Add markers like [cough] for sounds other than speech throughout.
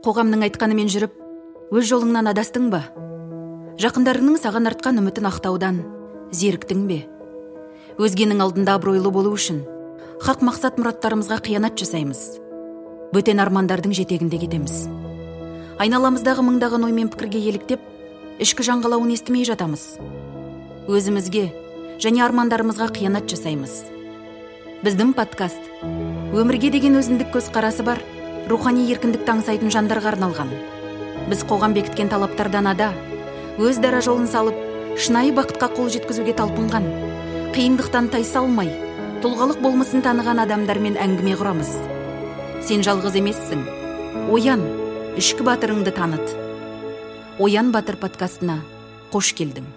қоғамның айтқанымен жүріп өз жолыңнан адастың ба? Жақындарыңның саған артқан үмітін ақтаудан зеріктің бе? Өзгенің алдында абыройлы болу үшін хақ мақсат мұраттарымызға қиянат жасаймыз. Бөтен армандардың жетегінде кетеміз. Айналамыздағы мыңдаған ой мен пікірге еліктеп ішкі жан қалауын естімей жатамыз. Өзімізге және армандарымызға қиянат жасаймыз. Біздің подкаст өмірге деген өзіндік көзқарасы бар. Рухани еркіндікті аңсайтын жандарға арналған. Біз қоғам бекіткен талаптардан ада. Өз дара жолын салып шынайы бақытқа қол жеткізуге талпынған. Қиындықтан тайсалмай тұлғалық болмысын таныған адамдармен әңгіме құрамыз. Сен жалғыз емессің. Оян ішкі батырыңды таныт. Оян батыр подкастына қош келдің.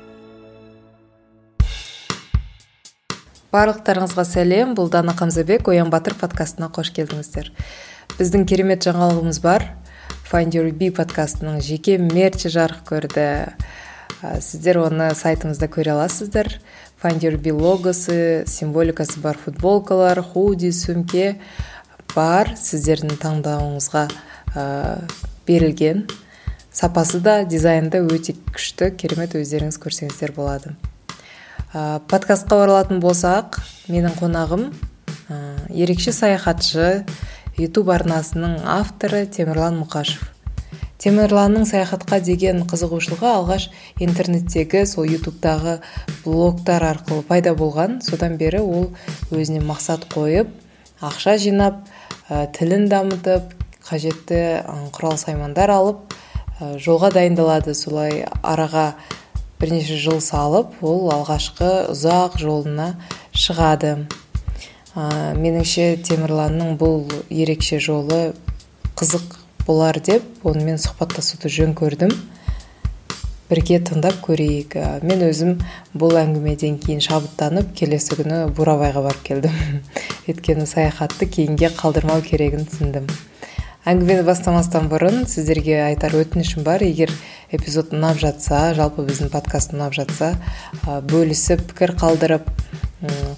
Барлықтарыңызға сәлем. Бұл дана қамзабек оян батыр подкастына қош келдіңіздер. Біздің керемет жаңалығымыз бар. Find your be подкастының жеке мерчі жарық көрді. Сіздер оны сайтымызда көре аласыздар. Find your be логосы символикасы бар футболкалар худи сөмке бар сіздердің таңдауыңызға ә, берілген. Сапасы да дизайны да өте күшті керемет өздеріңіз көрсеңіздер болады. Ә, подкастқа оралатын болсақ менің қонағым ә, ерекше саяхатшы ютуб арнасының авторы темірлан мұқашев. Темірланның саяхатқа деген қызығушылығы алғаш интернеттегі сол ютубтағы блогтар арқылы пайда болған. Содан бері ол өзіне мақсат қойып ақша жинап ә, тілін дамытып қажетті құрал саймандар алып ә, жолға дайындалады. Солай араға бірнеше жыл салып ол алғашқы ұзақ жолына шығады. Ә, меніңше темірланның бұл ерекше жолы қызық болар деп онымен сұхбаттасуды жөн көрдім. Бірге тыңдап көрейік. Мен өзім бұл әңгімеден кейін шабыттанып келесі күні бурабайға барып келдім. [laughs] Өйткені саяхатты кейінге қалдырмау керегін түсіндім. Әңгімені бастамастан бұрын сіздерге айтар өтінішім бар. Егер эпизод ұнап жатса жалпы біздің подкаст ұнап жатса бөлісіп пікір қалдырып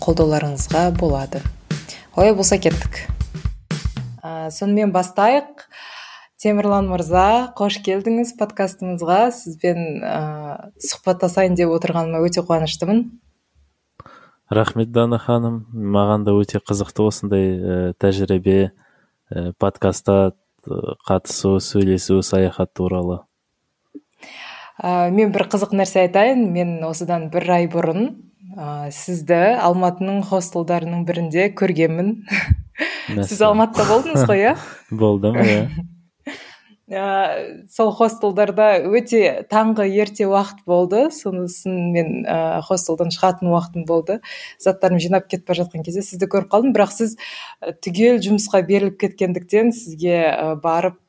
қолдауларыңызға болады. Олай болса кеттік. Ә, сонымен бастайық. Темірлан мырза қош келдіңіз подкастымызға. Сізбен ә, сұхбаттасайын деп отырғаныма өте қуаныштымын. Рахмет дана ханым. Маған да өте қызықты осындай ә, тәжірибе подкастта қатысу сөйлесу саяхат туралы. Ә, мен бір қызық нәрсе айтайын. Мен осыдан бір ай бұрын ә, сізді алматының хостелдарының бірінде көргенмін. [laughs] Сіз алматыда болдыңыз ғой иә? [laughs] Болдым иә. [laughs] ә, сол хостелдарда өте таңғы ерте уақыт болды. Сонысын мен ә, хостелдан шығатын уақытым болды. Заттарымды жинап кетіп бара жатқан кезде сізді көріп қалдым. Бірақ сіз түгел жұмысқа беріліп кеткендіктен сізге ә, барып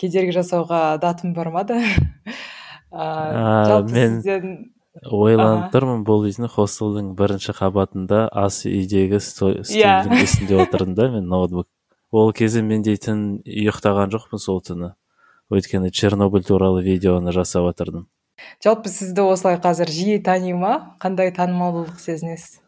кедергі жасауға датым бармады [laughs] ә, мен ойланып тұрмын бұл дейтін хостелдің бірінші қабатында ас үйдегі столдың yeah. Иә. үстінде отырдым да мен ноутбук. Ол кезде мен дейтін ұйықтаған жоқпын сол түні. Өйткені чернобыль туралы видеоны жасап жатырдым жалпы сізді осылай қазір жиі тани ма қандай танымалдылық сезінесіз?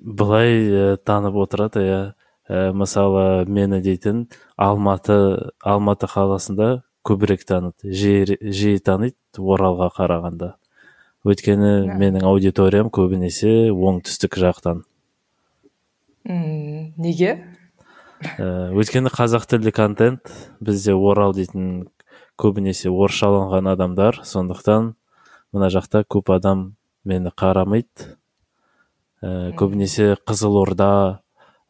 Былай ә, танып отырады иә. Ә, мысалы мені дейтін алматы алматы қаласында көбірек таныды жиі, жиі таниды оралға қарағанда. Өйткені менің аудиториям көбінесе оңтүстік жақтан. Үм, неге? Ә, өйткені қазақ тілді контент бізде орал дейтін көбінесе орысшаланған адамдар. Сондықтан мына жақта көп адам мені қарамайды. Ә, көбінесе қызылорда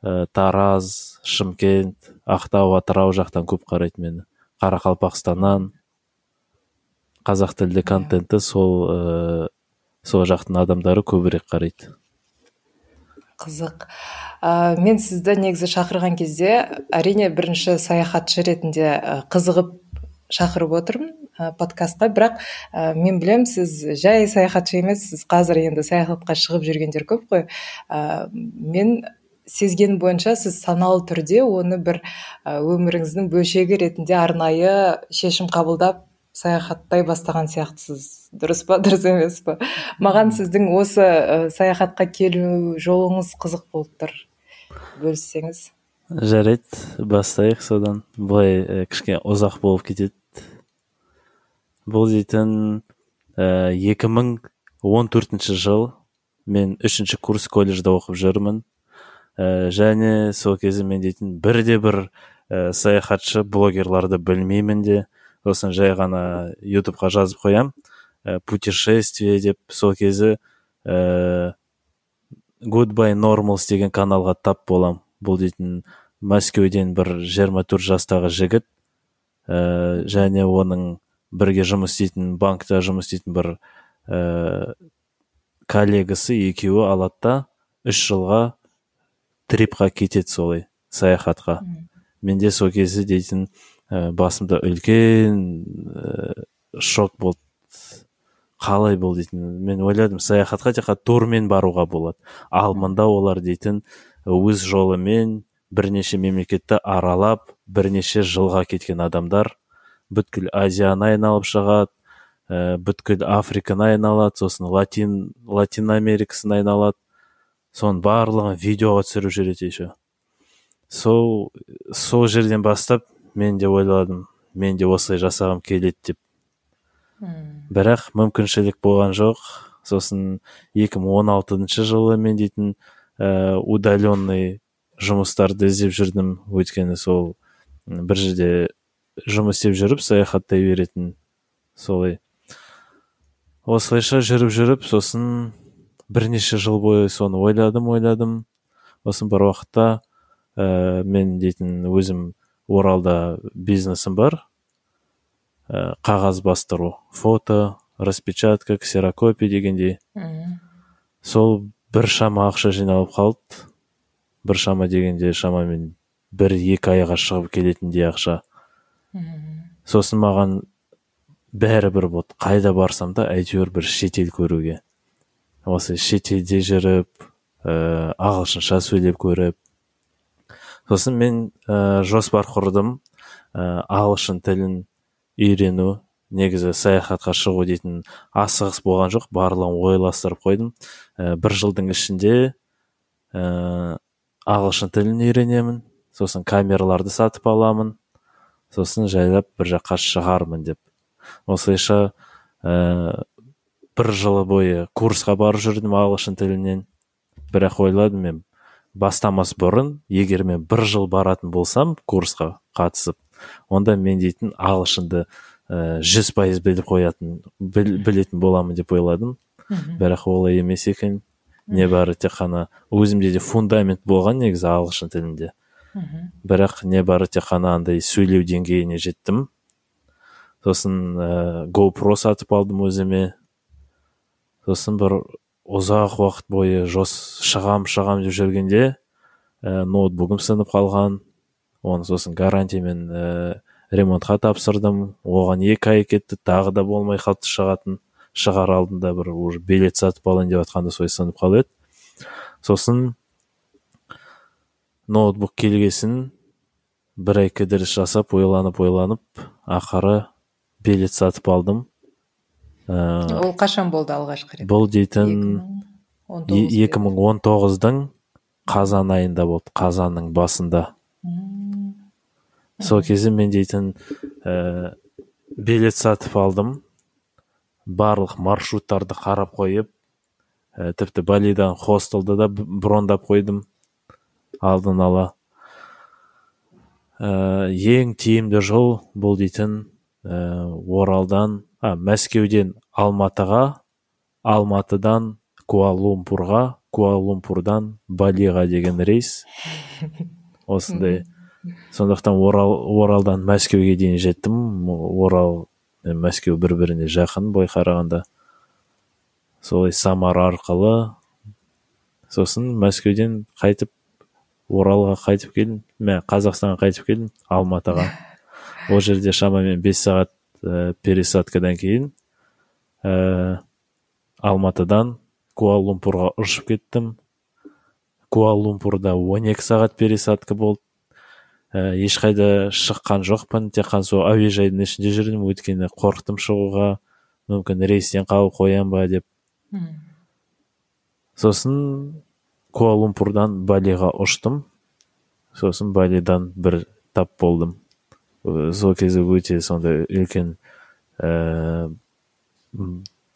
ә, тараз шымкент ақтау атырау жақтан көп қарайды мені. Қарақалпақстаннан. Қазақ тілді контентті сол ә, сол жақтың адамдары көбірек қарайды. Қызық. Ә, мен сізді негізі шақырған кезде әрине бірінші саяхатшы ретінде қызығып шақырып отырмын ә, подкастқа. Бірақ ә, мен білем сіз жай саяхатшы емес сіз қазір енді саяхатқа шығып жүргендер көп қой. Ә, мен сезген бойынша сіз саналы түрде оны бір өміріңіздің бөлшегі ретінде арнайы шешім қабылдап саяхаттай бастаған сияқтысыз. Дұрыс па дұрыс емес па? Маған сіздің осы ә, саяхатқа келу жолыңыз қызық болып тұр. Бөліссеңіз. Жарайды бастайық содан. Былай ә, кішкене ұзақ болып кетеді. Бұл дейтін ә, 2014 жыл мен үшінші курс колледжде оқып жүрмін. Ә, және сол кезде мен дейтін бірде бір ә, саяхатшы блогерларды білмеймін де сосын жай ғана ютубқа жазып қоям. Ә, путешествие деп сол кезде ә, goodbye normals деген каналға тап болам. Бұл дейтін мәскеуден бір 24 жастағы жігіт. Ә, және оның бірге жұмыс істейтін банкта жұмыс істейтін бір ә, коллегасы екеуі алады да үш жылға трипқа кетеді солай саяхатқа. Менде сол кезде дейтін ә, басымда үлкен ә, шок болды. Қалай бұл дейтін мен ойладым саяхатқа тек қана турмен баруға болады. Ал мында олар дейтін өз жолымен бірнеше мемлекетті аралап бірнеше жылға кеткен адамдар бүткіл азияны айналып шығады ә, бүткіл африканы айналады сосын латин латин америкасын айналады. Соның барлығын видеоға түсіріп жүреді еще. Сол сол жерден бастап мен де ойладым мен де осылай жасағым келеді деп. Бірақ мүмкіншілік болған жоқ. Сосын 2016 жылы мен дейтін ә, удаленный жұмыстарды іздеп жүрдім. Өйткені сол бір жерде жұмыс істеп жүріп саяхаттай беретін солай. Осылайша жүріп жүріп сосын бірнеше жыл бойы соны ойладым ойладым. Сосын бір уақытта ә, мен дейтін өзім оралда бизнесім бар. Ә, қағаз бастыру фото распечатка ксерокопия дегендей. Сол бір шама ақша жиналып қалды. Бір шама дегенде шамамен бір екі айға шығып келетіндей ақша. Сосын маған бәрі бір болды қайда барсам да әйтеуір бір шетел көруге. Осы шетелде жүріп ә, ағылшынша сөйлеп көріп. Сосын мен ә, жоспар құрдым ә, ағылшын тілін үйрену негізі саяхатқа шығу дейтін асығыс болған жоқ барлығын ойластырып қойдым. Ә, бір жылдың ішінде ә, ағылшын тілін үйренемін. Сосын камераларды сатып аламын. Сосын жайлап бір жаққа шығармын деп. Осылайша ә, бір жылы бойы курсқа барып жүрдім ағылшын тілінен. Бірақ ойладым мен бастамас бұрын егер мен бір жыл баратын болсам курсқа қатысып онда мен дейтін ағылшынды жүз пайыз біліп қоятын білетін боламын деп ойладым. Бірақ олай емес екен. Небәрі тек қана өзімде де фундамент болған негізі ағылшын тілінде. Бірақ небары тек қана андай сөйлеу деңгейіне жеттім. Сосын ә, GoPro сатып алдым өзіме. Сосын бір ұзақ уақыт бойы жос шығам шығам деп жүргенде ә, ноутбугым сынып қалған. Оны сосын гарантиямен ә, ремонтқа тапсырдым. Оған екі ай кетті тағы да болмай қалды шығатын. Шығар алдында бір уже билет сатып алайын деп жатқанда солай сынып қалып еді. Сосын ноутбук келгесін бір ай кідіріс жасап ойланып ойланып ақыры билет сатып алдым. Ә, ол қашан болды алғашқы рет? бұл дейтін екі мың он тоғыздың қазан айында болды қазанның басында. Сол кезде мен дейтін ә, билет сатып алдым. Барлық маршруттарды қарап қойып ә, тіпті балидан хостелді да брондап қойдым. Алдын ала. Ә, ең тиімді жол бұл дейтін ә, оралдан а, мәскеуден алматыға алматыдан куала лумпурға куала лумпурдан балиға деген рейс. [laughs] Осындай. Сондықтан орал оралдан мәскеуге дейін жеттім. Орал мен мәскеу бір біріне жақын былай қарағанда. Солай самара арқылы сосын мәскеуден қайтып оралға қайтып келдім. Мә қазақстанға қайтып келдім алматыға. Ол жерде шамамен бес сағат ә, пересадкадан кейін ә, алматыдан куала лумпурға ұшып кеттім. Куала лумпурда 12 сағат пересадка болды. Ә, ешқайда шыққан жоқпын тек қана сол әуежайдың ішінде жүрдім. Өйткені қорықтым шығуға. Мүмкін рейстен қалып қоям ба деп. Сосын куала лумпурдан балиға ұштым. Сосын балидан бір тап болдым. Сол кезде өте сондай үлкен ә,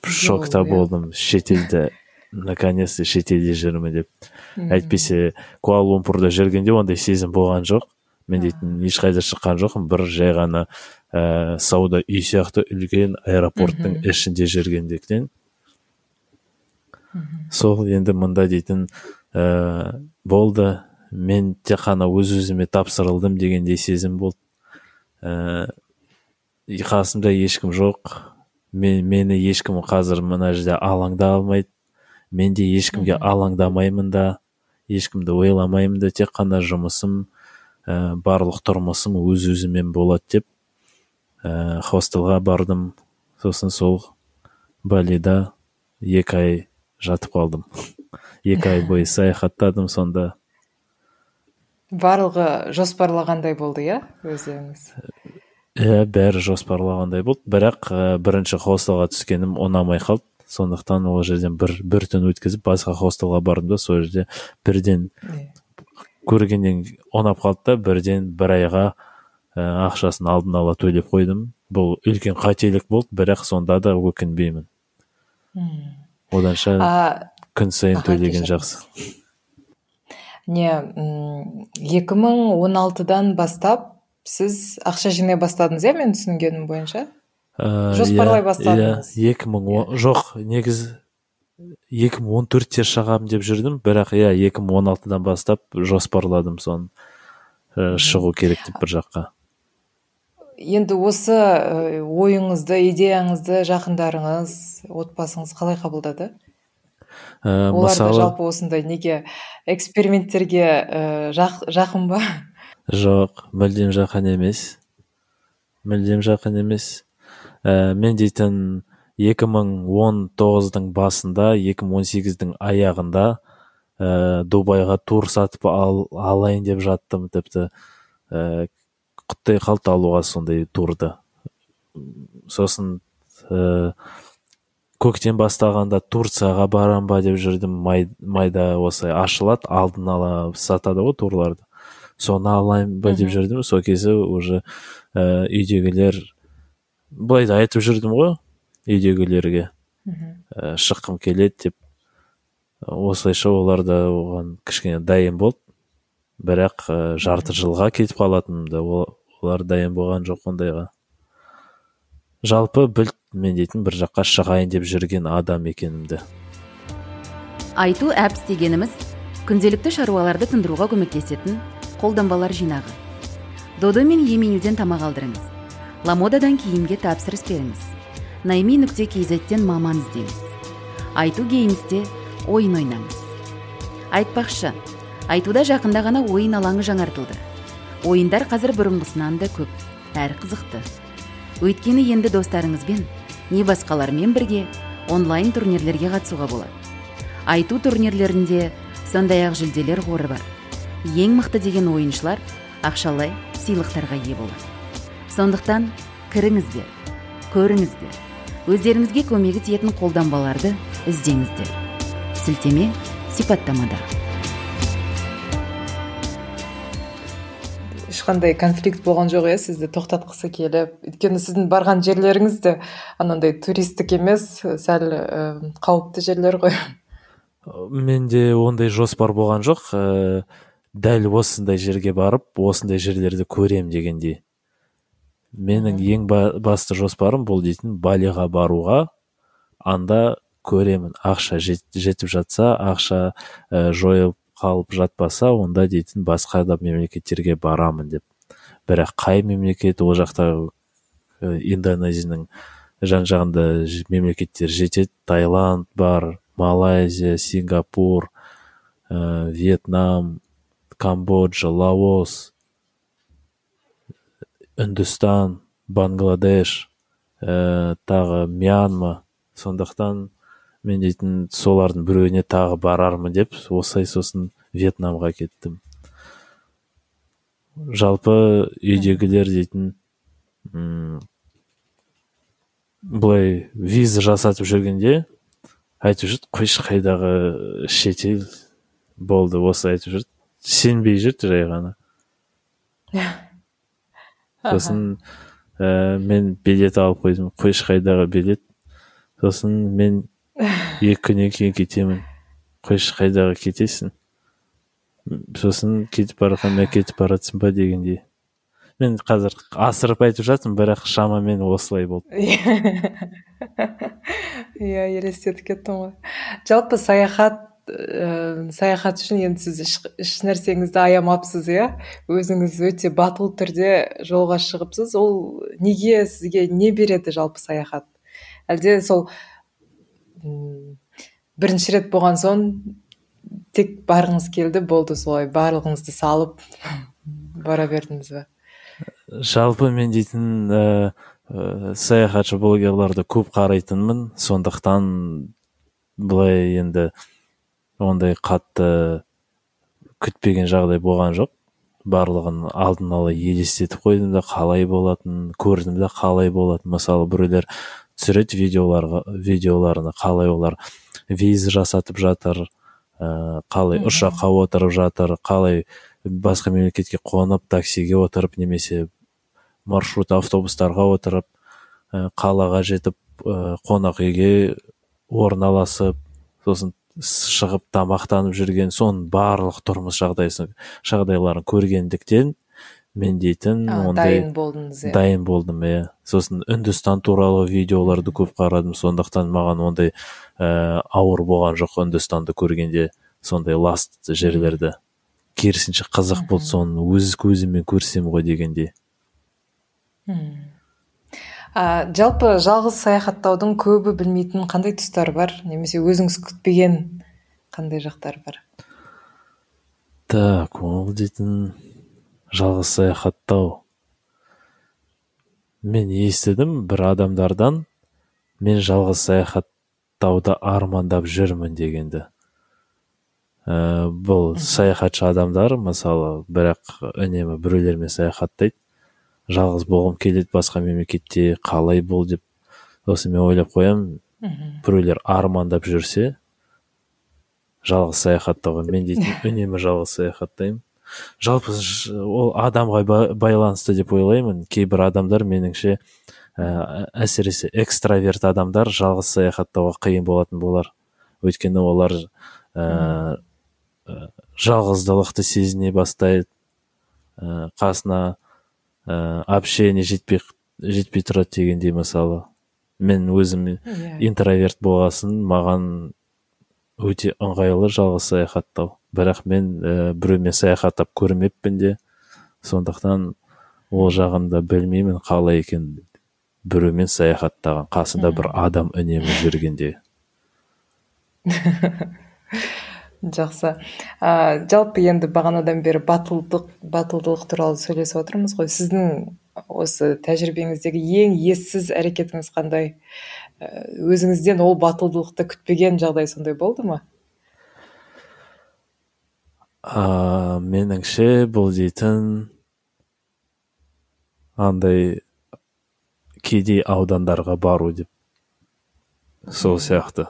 шокта иә. болдым. Шетелде наконец то шетелде жүрмін деп. Әйтпесе куала лумпурда жүргенде ондай сезім болған жоқ. Мен дейтін ешқайда шыққан жоқпын. Бір жай ғана ә, сауда үй сияқты үлкен аэропорттың ішінде жүргендіктен. Сол енді мында дейтін ә, болды. Мен тек қана өз өзіме тапсырылдым дегендей сезім болды. Ә, қасымда ешкім жоқ. Мен, мені ешкім қазір мына жерде алаңда алмайды. Мен де ешкімге алаңдамаймын да ешкімді ойламаймын да тек қана жұмысым ә, барлық тұрмысым өз өзімен болады деп ә, хостелға бардым. Сосын сол балида екі ай жатып қалдым. Екі ай бойы саяхаттадым сонда. Барлығы жоспарлағандай болды иә өздеріңіз? Иә бәрі жоспарлағандай болды. Бірақ ә, бірінші хостелға түскенім ұнамай қалды. Сондықтан ол жерден бір бір түн өткізіп басқа хостелға бардым да сол жерде бірден иә. көргеннен ұнап қалды да бірден бір айға ә, ақшасын алдын ала төлеп қойдым. Бұл үлкен қателік болды бірақ сонда да өкінбеймін. Оданша а күн сайын төлеген жақсы. Не м, 2016-дан бастап сіз ақша жинай бастадыңыз иә мен түсінгенім бойынша? Ә, Жоспарлай иә, бастадыңыз. иә екі мың жоқ негізі екі мың он төртте шығамын деп жүрдім бірақ иә екі мың он алтыдан бастап жоспарладым соны ә, шығу керек деп бір жаққа. Енді осы ойыңызды идеяңызды жақындарыңыз отбасыңыз қалай қабылдады? Ә, олар да мысалы жалпы осындай неге эксперименттерге э, жақ- жақын ба? Жоқ мүлдем жақын емес. Мүлдем жақын емес. Ә, мен дейтін 2019-дың басында 2018-дің аяғында ә, дубайға тур сатып ал, алайын деп жаттым тіпті ә, құттай қалды алуға сондай турды. Сосын ә, көктем бастағанда турцияға барам ба? деп жүрдім. Май, майда осылай ашылады алдын ала сатады ғой турларды. Соны алайын ба деп жүрдім. Сол кезде уже ә, үйдегілер былай да айтып жүрдім ғой үйдегілерге. Ә, шыққым келеді деп. Осылайша олар да оған кішкене дайын болды. Бірақ ә, жарты жылға кетіп қалатынымды ол- олар дайын болған жоқ ондайға. Жалпы білд мен дейтін бір жаққа шығайын деп жүрген адам екенімді. Айту әпс дегеніміз күнделікті шаруаларды тындыруға көмектесетін қолданбалар жинағы. Додо мен еменюден тамақ алдырыңыз. Ламодадан киімге тапсырыс беріңіз. Найми нүкте кизеттен маман іздеңіз. Айту геймсте ойын ойнаңыз. Айтпақшы айтуда жақында ғана ойын алаңы жаңартылды. Ойындар қазір бұрынғысынан да көп әрі қызықты. Өйткені енді достарыңызбен не басқалармен бірге онлайн турнирлерге қатысуға болады. Айту турнирлерінде сондай ақ жүлделер қоры бар. Ең мықты деген ойыншылар ақшалай сыйлықтарға ие болады. Сондықтан кіріңіздер көріңіздер. Өздеріңізге көмегі тиетін қолданбаларды іздеңіздер. Сілтеме сипаттамада. Ешқандай конфликт болған жоқ иә сізді тоқтатқысы келіп. Өйткені сіздің барған жерлеріңіз де анандай туристік емес сәл ә, қауіпті жерлер ғой. Менде ондай жоспар болған жоқ. Ә, дәл осындай жерге барып осындай жерлерді көрем дегендей. Менің ең ба- басты жоспарым бұл дейтін балиға баруға анда көремін. Ақша жет- жетіп жатса ақша ә, жойылып қалып жатпаса онда дейтін басқа да мемлекеттерге барамын деп. Бірақ қай мемлекет ол жақта индонезияның жан жағында мемлекеттер жетеді таиланд бар малайзия сингапур ә, вьетнам камбоджа лаос үндістан бангладеш ә, тағы мьянма. Сондықтан мен дейтін солардың біреуіне тағы барармын деп осылай сосын вьетнамға кеттім. Жалпы үйдегілер дейтін м, былай виза жасатып жүргенде айтып жүрді қойшы қайдағы шетел болды осы айтып жүрді. Сенбей жүрді жай ғана сосын ә, мен билет алып қойдым. Қойшықайдағы билет сосын мен екі күннен кейін кетемін. Қойшықайдағы кетесің? Сосын кетіп бара жатсам мә кетіп бара жатсың ба дегендей. Мен қазір асырып айтып жатырмын бірақ шамамен осылай болды. [laughs] Иә елестетіп кеттім ғой. Жалпы саяхат ә, саяхат үшін енді сіз еш, нәрсеңізді аямапсыз иә? Өзіңіз өте батыл түрде жолға шығыпсыз. Ол неге сізге не береді жалпы саяхат? Әлде сол бірінші рет болған соң тек барғыңыз келді болды солай барлығыңызды салып бара бердіңіз ба? Жалпы мен дейтін ә, ә, саяхатшы блогерларды көп қарайтынмын. Сондықтан былай енді ондай қатты күтпеген жағдай болған жоқ. Барлығын алдын ала елестетіп қойдым да қалай болатын көрдім да қалай болатын мысалы біреулер түсіреді видеоларға видеоларына қалай олар виза жасатып жатыр ә, қалай ұшаққа отырып жатыр қалай басқа мемлекетке қонып таксиге отырып немесе маршрут автобустарға отырып ә, қалаға жетіп ә, қонақ үйге орналасып сосын шығып тамақтанып жүрген соның барлық тұрмыс жағдайсын жағдайларын көргендіктен мен дейтін ондай дайын болдыңыз иә. дайын болдым иә. Сосын үндістан туралы видеоларды көп қарадым. Сондықтан маған ондай ә, ауыр болған жоқ үндістанды көргенде сондай ласт жерлерді. Керісінше қызық болды соны өз көзіммен көрсем ғой дегенде а жалпы жалғыз саяхаттаудың көбі білмейтін қандай тұстары бар? Немесе өзіңіз күтпеген қандай жақтары бар? Так ол дейтін жалғыз саяхаттау. Мен естідім бір адамдардан? Мен жалғыз саяхаттауды армандап жүрмін дегенді. Ә, бұл саяхатшы адамдар мысалы бірақ үнемі біреулермен саяхаттайды. Жалғыз болғым келеді басқа мемлекетте қалай бол деп. Сосын мен ойлап қоямын біреулер армандап жүрсе жалғыз саяхаттауға мен дейтін [laughs] үнемі жалғыз саяхаттаймын. Жалпы ол адамға байланысты деп ойлаймын кейбір адамдар меніңше ә, әсіресе экстраверт адамдар жалғыз саяхаттауға қиын болатын болар өйткені олар ә, жалғыздылықты сезіне бастайды ә, қасына ә, общение жетпей жетпей тұрады дегендей мысалы мен өзім. Иә. интроверт болғасын маған өте ыңғайлы жалғыз саяхаттау бірақ мен ә, біреумен саяхаттап көрмеппін де. Сондықтан ол жағын да білмеймін қалай екен біреумен саяхаттаған қасында бір адам үнемі жүргенде. [laughs] Жақсы. Ә, жалпы енді бағанадан бері батылдық батылдық туралы сөйлесіп отырмыз ғой. Сіздің осы тәжірибеңіздегі ең ессіз әрекетіңіз қандай? Өзіңізден ол батылдықты күтпеген жағдай сондай болды ма? Ә, меніңше бұл дейтін андай кедей аудандарға бару деп. Сол сияқты.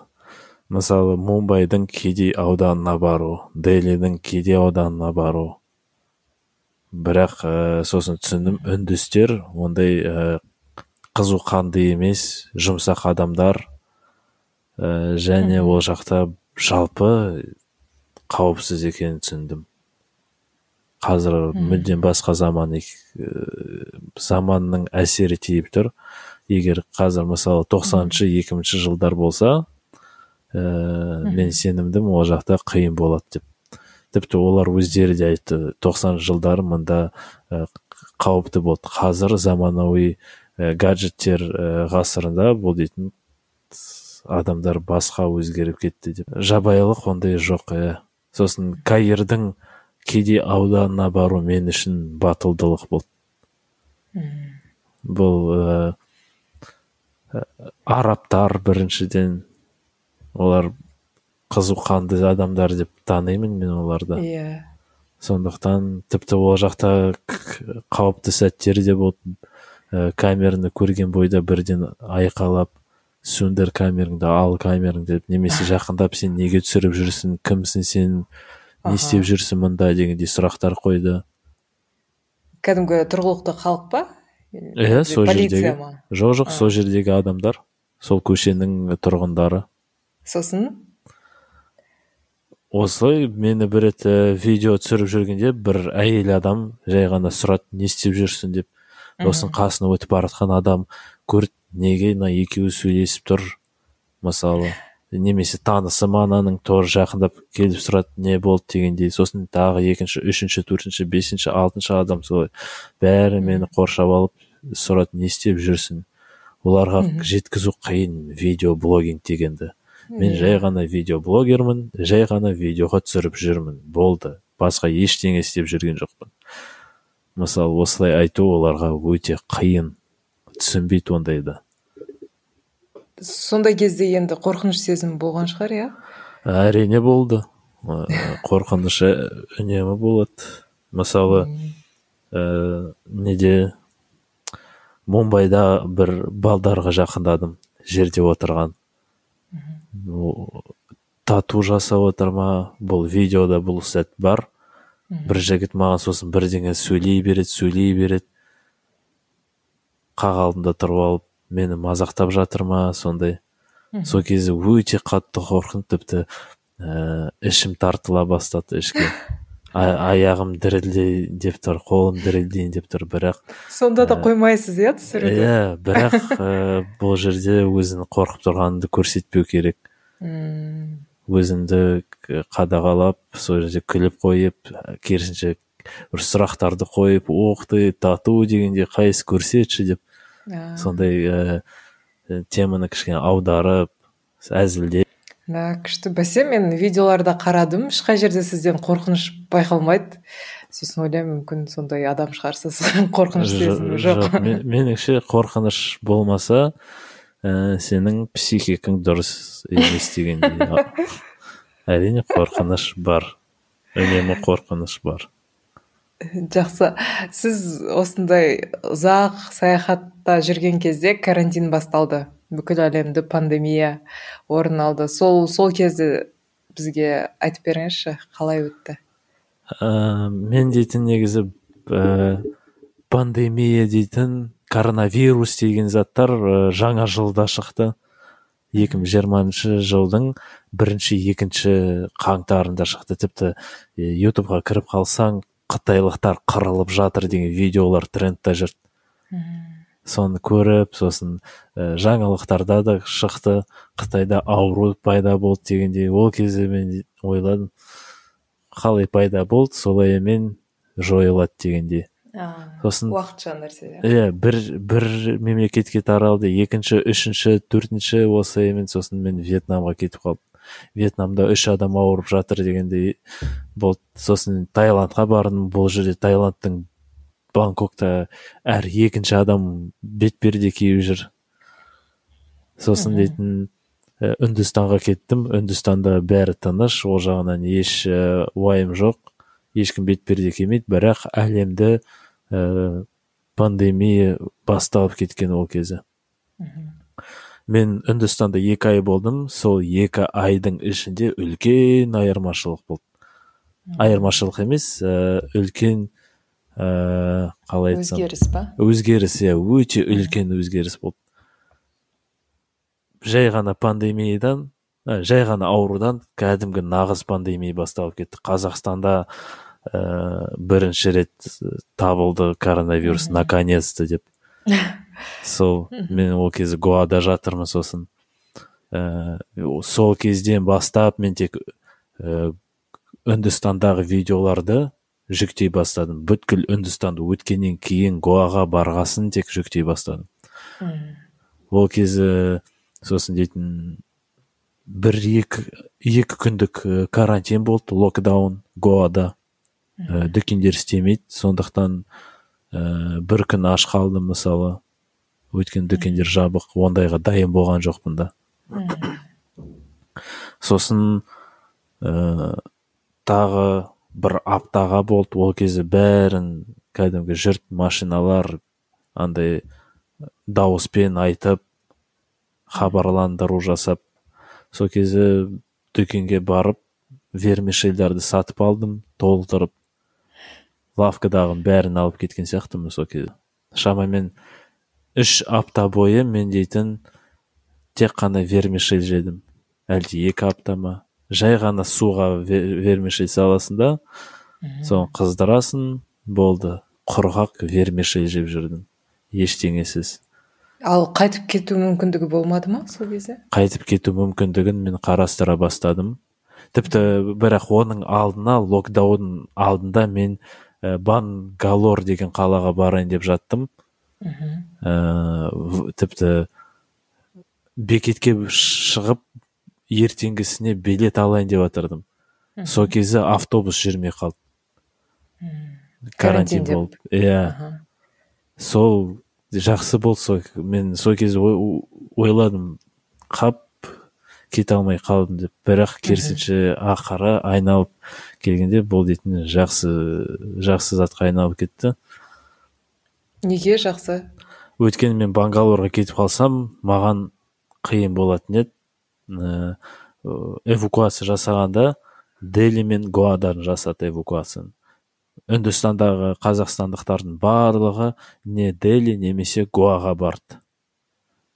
Мысалы мумбайдың кедей ауданына бару делидің кедей ауданына бару. Бірақ ә, сосын түсіндім үндістер ондай ә, қызу қанды емес жұмсақ адамдар ә, және ол жақта жалпы қауіпсіз екенін түсіндім. Қазір мүлдем басқа заман заманның әсері тиіп тұр. Егер қазір мысалы тоқсаныншы екінші жылдар болса ә, мен сенімдімін ол жақта қиын болады деп. Тіпті олар өздері де айтты тоқсан жылдары мында ә, қауіпті болды. Қазір заманауи ә, гаджеттер ә, ғасырында бұл дейтін адамдар басқа өзгеріп кетті деп. Жабайылық ондай жоқ иә сосын каирдің кедей ауданына бару мен үшін батылдылық болды бұл ә, арабтар біріншіден олар қызу қанды адамдар деп танимын мен оларды. Иә. Yeah. сондықтан тіпті ол жақта қауіпті сәттер де болды ә, камераны көрген бойда бірден айқалап сөндір камераңды ал камераңды деп немесе [laughs] жақындап сен неге түсіріп жүрсің кімсің сен не істеп жүрсің мұнда дегендей сұрақтар қойды. Кәдімгі тұрғылықты халық па? Иә сол жердегі. жоқ жоқ сол жердегі адамдар сол көшенің тұрғындары. Сосын? Осылай мені бір рет ә, видео түсіріп жүргенде бір әйел адам жай ғана сұрады не істеп жүрсің деп. Сосын қасына өтіп бара жатқан адам көрді неге мына екеуі сөйлесіп тұр? Мысалы немесе танысы ма ананың тоже жақындап келіп сұрады не болды дегендей. Сосын тағы екінші үшінші төртінші бесінші алтыншы адам солай. Бәрі мені қоршап алып сұрады не істеп жүрсің? Оларға жеткізу қиын видеоблогинг дегенді. Мен жай ғана видеоблогермін жай ғана видеоға түсіріп жүрмін. Болды. Басқа ештеңе істеп жүрген жоқпын. Мысалы осылай айту оларға өте қиын. Түсінбейді ондайды. Сондай кезде енді қорқыныш сезімі болған шығар иә? Әрине болды. Қорқыныш үнемі болады. Мысалы ә, неде мумбайда бір балдарға жақындадым жерде отырған. Тату жасап отыр ма? Бұл видеода бұл сәт бар. Бір жігіт маған сосын бірдеңе сөйлей береді сөйлей береді. Қақ алдында тұрып алып мені мазақтап жатыр ма сондай? Сол кезде өте қатты қорқынып тіпті ә, ішім тартыла бастады ішке. [laughs] Аяғым дірілдей деп тұр қолым дірілдейін деп тұр бірақ сонда да қоймайсыз иә түсіруді иә бірақ ә, бұл жерде өзін қорқып тұрғанымды көрсетпеу керек. К- қадағалап сол жерде күліп қойып керісінше бір сұрақтарды қойып ух ты тату дегенде қайсы көрсетші деп сондай ә, теманы кішкене аударып әзілдеп. Да күшті. Бәсе мен видеоларда қарадым. Ешқай жерде сізден қорқыныш байқалмайды. Сосын ойлаймын мүмкін сондай адам шығарсыз [laughs] қорқыныш сезімі жоқ. мен- меніңше қорқыныш болмаса ә, сенің психикаң дұрыс емес дегендей. А- [laughs] әрине қорқыныш бар. Үнемі қорқыныш бар. Жақсы. Сіз осындай ұзақ саяхатта жүрген кезде карантин басталды. Бүкіл әлемді пандемия орын алды. Сол сол кезде бізге айтып беріңізші қалай өтті? Ә, мен дейтін негізі ә, пандемия дейтін коронавирус деген заттар ә, жаңа жылда шықты. 2020 жылдың бірінші екінші қаңтарында шықты. Тіпті ютубқа кіріп қалсаң қытайлықтар қырылып жатыр деген видеолар трендте жүр. Соны көріп сосын ә, жаңалықтарда да шықты қытайда ауру пайда болды дегендей ол кезде мен ойладым. Қалай пайда болды солай мен жойылады дегендей. Сосын уақытша нәрсе иә? бір бір мемлекетке таралды екінші үшінші төртінші осылаймен сосын мен вьетнамға кетіп қалдым. Вьетнамда үш адам ауырып жатыр дегендей болды. Сосын таиландқа бардым. Бұл жерде таиландтың бангкокта әр екінші адам бетперде киіп жүр. Сосын дейтін ә, үндістанға кеттім үндістанда бәрі тыныш ол жағынан еш ә, уайым жоқ ешкім бетперде кимейді бірақ әлемді ә, пандемия басталып кеткен ол кезде мен үндістанда екі ай болдым сол екі айдың ішінде үлкен айырмашылық болды. Айырмашылық емес ә, үлкен ә, қалай айтсам? Өзгеріс па? Өзгеріс иә өте үлкен өзгеріс болды. Жай ғана пандемиядан ә, жай ғана аурудан кәдімгі нағыз пандемия басталып кетті. Қазақстанда ә, бірінші рет табылды коронавирус наконец то деп. [laughs] Сол мен ол кезде гоада жатырмын сосын. Ә, сол кезден бастап мен тек ә, үндістандағы видеоларды жүктей бастадым. Бүткіл үндістанды өткеннен кейін гоаға барғасын тек жүктей бастадым. Ол кезде сосын дейтін бір екі екі күндік карантин болды локдаун гоада. Ә, дүкендер істемейді сондықтан ә, бір күн аш қалдым мысалы. Өйткені дүкендер жабық ондайға дайын болған жоқпын да. Сосын ә, тағы бір аптаға болды. Ол кезде бәрін кәдімгі жұрт машиналар андай дауыспен айтып хабарландыру жасап сол кезде дүкенге барып вермишельдерді сатып алдым толтырып лавкадағының бәрін алып кеткен сияқтымын сол кезде. Шамамен үш апта бойы мен дейтін тек қана вермишель жедім. Әлде екі апта ма? Жай ғана суға вермишель саласың да соны қыздырасың болды. Құрғақ вермишель жеп жүрдім ештеңесіз ал қайтып кету мүмкіндігі болмады ма сол кезде? Қайтып кету мүмкіндігін мен қарастыра бастадым. Тіпті бірақ оның алдына локдаун алдында мен ә, бангалор деген қалаға барайын деп жаттым. Ә, тіпті бекетке шығып ертеңгісіне билет алайын деп жатырдым сол кезде автобус жүрмей қалды. Карантин болып иә. Сол жақсы болды сол мен сол кезде ойладым. Қап кете алмай қалдым деп. Бірақ керісінше ақыры айналып келгенде бұл дейтін жақсы жақсы затқа айналып кетті. Неге жақсы? Өйткені мен бангалорға кетіп қалсам маған қиын болатын еді. Эвакуация жасағанда дели мен гоадан жасады эвакуацияны. Үндістандағы қазақстандықтардың барлығы не дели немесе гоаға барды.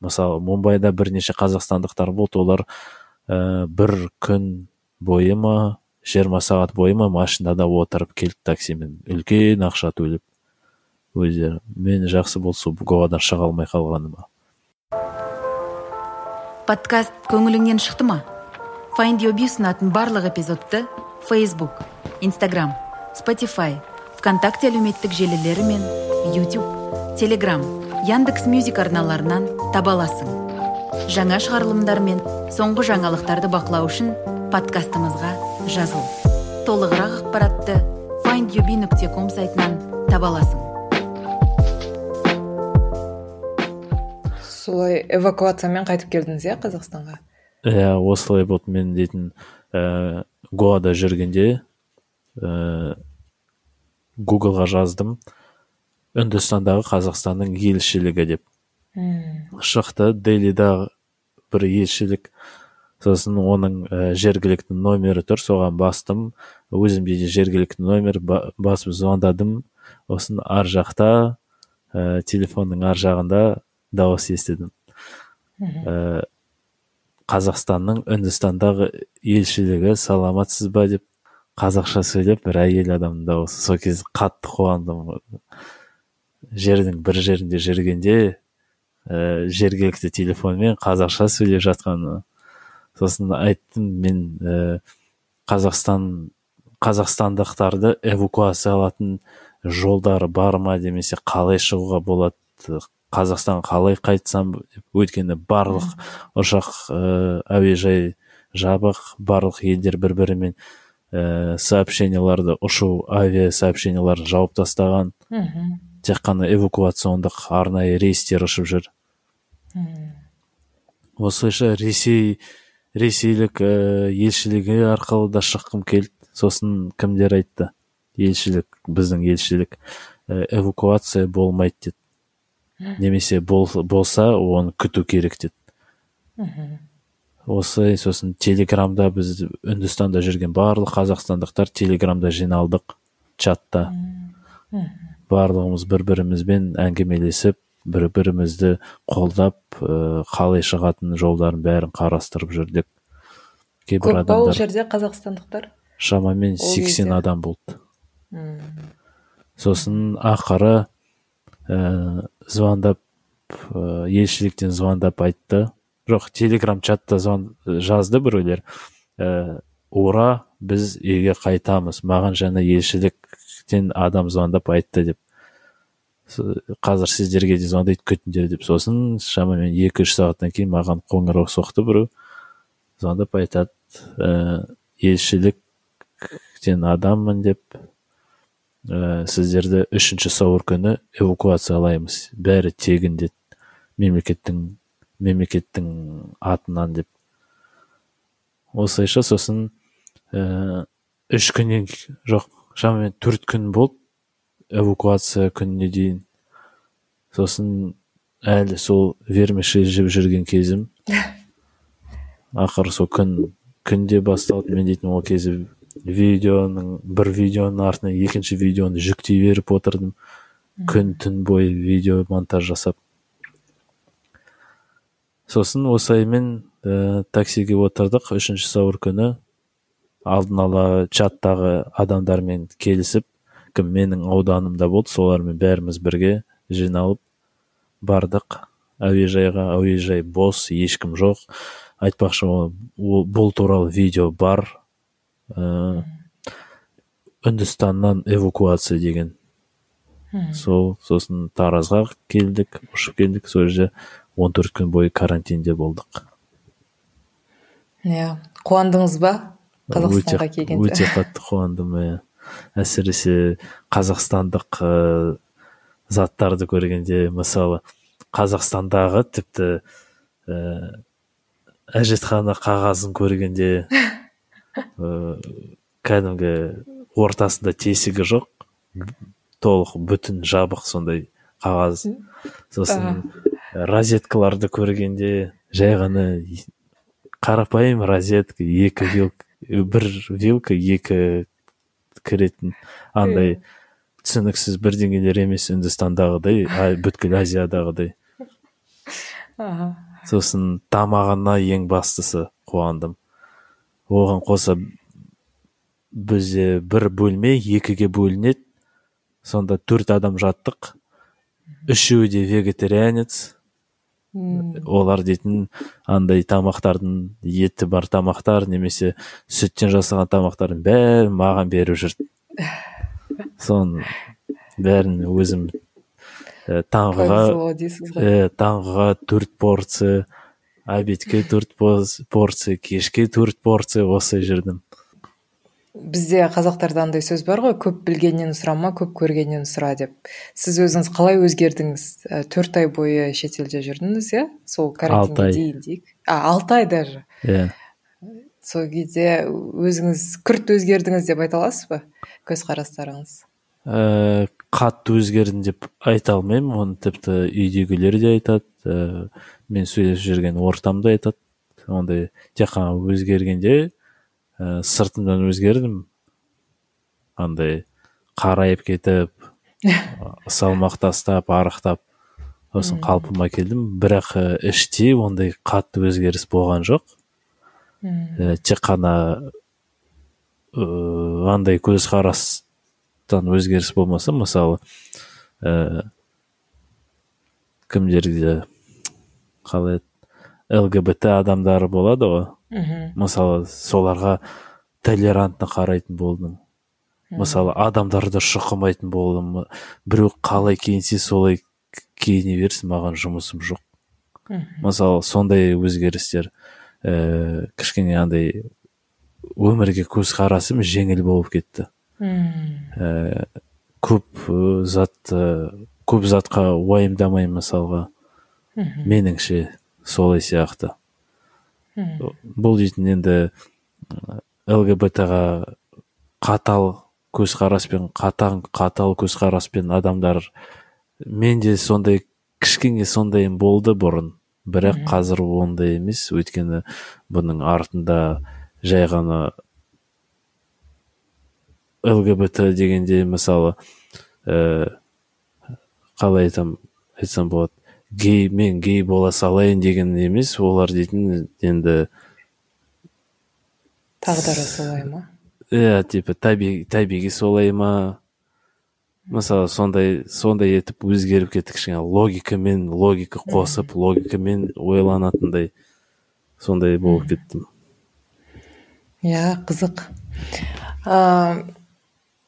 Мысалы мумбайда бірнеше қазақстандықтар болды. Олар ә, бір күн бойы ма жиырма сағат бойы ма машинада отырып келді таксимен. Үлкен ақша төлеп өздері. Мен жақсы болса гоадан шыға алмай қалғаныма. Подкаст көңіліңнен шықты ма find your ұсынатын барлық эпизодты facebook instagram spotify вконтакте әлеуметтік желілері мен youtube telegram яндекс мюзик арналарынан таба аласың. Жаңа шығарылымдар мен соңғы жаңалықтарды бақылау үшін подкастымызға жазыл. Толығырақ ақпаратты findyobi нүкте сайтынан таба аласың. Солай эвакуациямен қайтып келдіңіз иә қазақстанға? Иә осылай болды мен дейтін ә, гоада жүргенде ә, гуглға жаздым. Үндістандағы қазақстанның елшілігі деп. Үм. шықты делида бір елшілік сосын оның ә, жергілікті номері тұр. Соған бастым. Өзімде де жергілікті номер ба, басып звондадым. Сосын ар жақта ә, телефонның ар жағында дауыс естідім. Ә, қазақстанның үндістандағы елшілігі саламатсыз ба? деп қазақша сөйлеп бір әйел адамның дауысы сол кезде қатты қуандым. Жердің бір жерінде жүргенде ә, жергілікті телефонмен қазақша сөйлеп жатқаны. Сосын айттым мен ә, қазақстан қазақстандықтарды эвакуациялатын жолдары бар ма? Немесе қалай шығуға болады? Қазақстан қалай қайтсам деп өйткені барлық ұшақ ә, әуежай жабық барлық елдер бір бірімен ә, сообщенияларды ұшу авиа сообщенияларын жауып тастаған. Мхм. Тек қана эвакуациондық арнайы рейстер ұшып жүр. Осылайша ресей ресейлік ә, елшілігі арқылы да шыққым келді. Сосын кімдер айтты? Елшілік біздің елшілік. Ә, эвакуация болмайды деді. Немесе бол, болса оны күту керек деді. Осылай сосын телеграмда біз үндістанда жүрген барлық қазақстандықтар телеграмда жиналдық чатта. Барлығымыз бір бірімізбен әңгімелесіп бір бірімізді қолдап ә, қалай шығатын жолдарын бәрін қарастырып жүрдік. Кейбір па ол адамдар жерде қазақстандықтар? шамамен Ол 80 кезде? адам болды. Сосын ақыры ә, звондап ә, елшіліктен звондап айтты. Жоқ телеграм чатта звон жазды біреулер. Ә, ура біз үйге қайтамыз. Маған жаңа елшіліктен адам звондап айтты деп. Қазір сіздерге де звондайды күтіңдер деп. Сосын шамамен екі үш сағаттан кейін маған қоңырау соқты біреу. Звондап айтады ә, елшіліктен адаммын деп. Ә, сіздерді үшінші сәуір күні эвакуациялаймыз бәрі тегін деді мемлекеттің мемлекеттің атынан деп. Осылайша сосын ә, үш күннен жоқ шамамен төрт күн болды эвакуация күніне дейін. Сосын әлі сол вермишель жеп жүрген кезім. [laughs] Ақыры сол күн күнде басталды мен дейтін ол кезде видеоның бір видеоның артына екінші видеоны жүктей беріп отырдым. Күн түн бойы видео монтаж жасап. Сосын осылаймен ә, таксиге отырдық. Үшінші сәуір күні. Алдын ала чаттағы адамдармен келісіп кім менің ауданымда болды солармен бәріміз бірге жиналып бардық. Әуежайға әуежай бос ешкім жоқ. Айтпақшы бұл туралы видео бар. Үндістаннан эвакуация деген. Сол сосын таразға келдік ұшып келдік. Сол жерде 14 күн бойы карантинде болдық. Иә. Қуандыңыз ба? Қазақстанға келгенде. өте қатты қуандым иә әсіресе қазақстандық ә, заттарды көргенде мысалы қазақстандағы тіпті ә, әжетхана қағазын көргенде [laughs] кәдімгі ортасында тесігі жоқ. Толық бүтін жабық сондай қағаз. Сосын розеткаларды көргенде жай ғана қарапайым розетка екі вилка бір вилка екі кіретін андай түсініксіз бірдеңелер емес үндістандағыдай бүткіл азиядағыдай. Сосын тамағына ең бастысы қуандым. Оған қоса бізде бір бөлме екіге бөлінеді. Сонда төрт адам жаттық. Үшеуі де вегетарианец. Олар дейтін андай тамақтардың еті бар тамақтар немесе сүттен жасаған тамақтардың бәрін маған беріп жүрді соның бәрін өзім ә, таңғыға ә, таңғыға төрт порция обедке төрт порция кешке төрт порция осылай жүрдім бізде қазақтарда андай сөз бар ғой көп білгеннен сұрама көп көргеннен сұра деп. Сіз өзіңіз қалай өзгердіңіз? Ә, төрт ай бойы шетелде жүрдіңіз иә? Сол карантинге дейін дейік. А алты ай даже? Иә. Сол кезде өзіңіз күрт өзгердіңіз деп айта аласыз ба? Көзқарастарыңыз? Ә, қатты өзгердім деп айта алмаймын. Оны тіпті үйдегілер де айтады ә, мен сөйлесіп жүрген ортам да айтады. Ондай тек қана өзгергенде ә, сыртымнан өзгердім. Андай қарайып кетіп [laughs] салмақ тастап арықтап сосын қалпыма келдім. Бірақ іште ондай қатты өзгеріс болған жоқ. Ә, тек қана ә, андай көзқарас өзгеріс болмаса мысалы ә, кімдерде қалай лгбт адамдары болады ғой. Мысалы соларға толерантно қарайтын болдым. Мысалы адамдарды шұқымайтын болдым. Біреу қалай киінсе солай киіне берсін маған жұмысым жоқ. Мысалы сондай өзгерістер ә, кішкене андай өмірге көзқарасым жеңіл болып кетті. Ә, көп зат көп затқа уайымдамаймын мысалға. Меніңше солай сияқты. Бұл дейтін енді лгбт ға қатал көзқараспен қатаң қатал көзқараспен адамдар менде сондай кішкене сондай болды бұрын. Бірақ қазір ондай емес. Өйткені бұның артында жай ғана лгбт дегенде мысалы ә, қалай айтам айтсам болады. Гей мен гей бола салайын деген емес олар дейтін енді тағдыры солай ма? Иә типа табиғи солай ма? Мысалы сондай сондай етіп өзгеріп кетті кішкене логикамен логика қосып логикамен ойланатындай сондай болып кеттім. Иә қызық.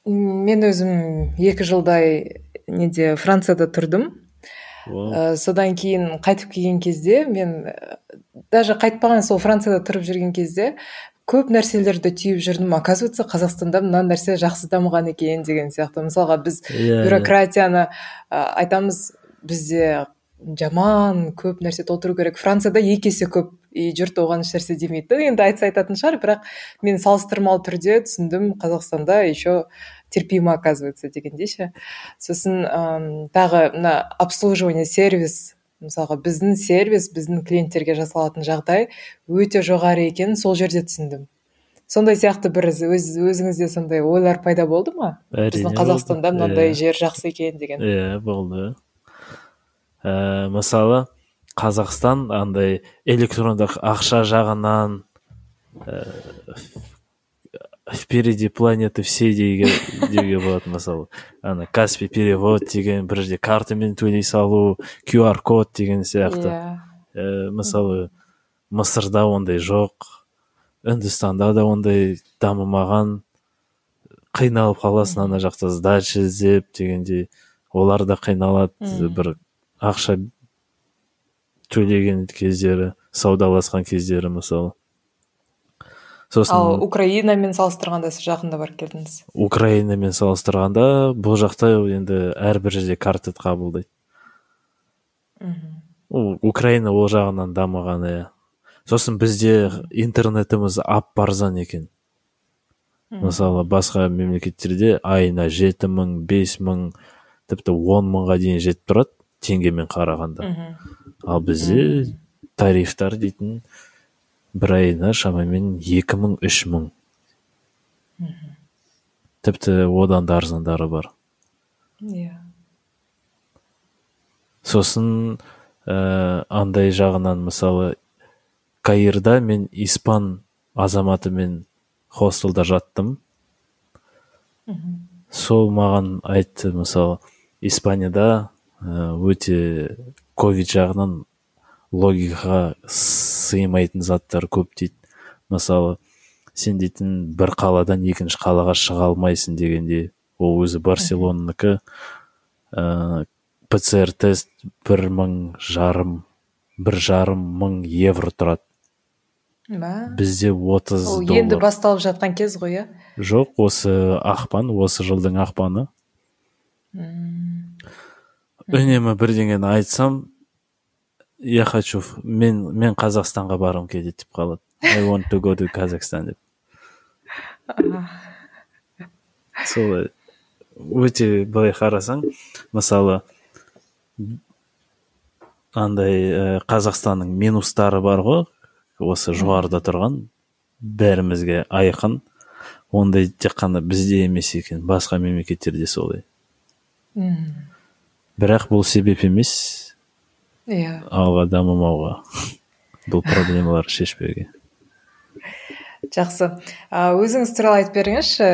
Мен өзім екі жылдай неде францияда тұрдым. Ә, содан кейін қайтып келген кезде мен даже қайтпаған сол францияда тұрып жүрген кезде көп нәрселерді түйіп жүрдім. Оказывается қазақстанда мына нәрсе жақсы дамыған екен деген сияқты. Мысалға біз yeah, иә, иә. бюрократияны ә, айтамыз бізде жаман көп нәрсе толтыру керек. Францияда екі есе көп и жұрт оған ешнәрсе демейді. Енді айтса айтатын шығар бірақ мен салыстырмалы түрде түсіндім қазақстанда еще терпимо оказывается дегендей ше сосын ә, тағы мына обслуживание сервис мысалға біздің сервис біздің клиенттерге жасалатын жағдай өте жоғары екенін сол жерде түсіндім. Сондай сияқты бір өз өзіңізде сондай ойлар пайда болды ма? Біздің қазақстанда мынандай жер жақсы екен деген. Иә болды. Ә, мысалы қазақстан андай электрондық ақша жағынан ә, впереди планеты все деуге болады мысалы ана каспи перевод деген бір жерде картамен төлей салу qr код деген сияқты иә ә, мысалы мысырда ондай жоқ үндістанда да ондай дамымаған қиналып қаласың ана жақта сдача іздеп дегендей. Олар да қиналады бір ақша төлеген кездері саудаласқан кездері мысалы сосын ал украинамен салыстырғанда сіз жақында барып келдіңіз? Украинамен салыстырғанда бұл жақта енді әрбір жерде карта қабылдайды. Мхм. Украина ол жағынан дамыған иә. Сосын бізде интернетіміз ап арзан екен мысалы басқа мемлекеттерде айына жеті мың бес мың тіпті он мыңға дейін жетіп тұрады теңгемен қарағанда. Ал бізде тарифтар дейтін бір айына шамамен екі мың үш мың. Тіпті одан да арзандары бар. Иә. Сосын ә, андай жағынан мысалы каирда мен испан азаматымен хостелда жаттым. Сол маған айтты мысалы испанияда ә, өте ковид жағынан логикаға сыймайтын заттар көп дейді. Мысалы сен дейтін бір қаладан екінші қалаға шыға алмайсың дегенде ол өзі барселонанікі ә, пцр тест бір мың жарым бір жарым мың евро тұрады. Ба. Бізде отыз ол енді басталып жатқан кез ғой иә? Жоқ осы ақпан осы жылдың ақпаны. Үнемі бірдеңені айтсам я хочу мен мен қазақстанға барғым келеді деп қалады. I want to go to kazakhstan деп. Солай өте былай қарасаң мысалы андай қазақстанның минустары бар ғой. Осы жоғарыда тұрған бәрімізге айқын. Ондай тек қана бізде емес екен басқа мемлекеттерде солай. Бірақ бұл себеп емес. Иә. Алға дамымауға бұл проблемаларды шешпеуге. Жақсы. Өзіңіз туралы айтып беріңізші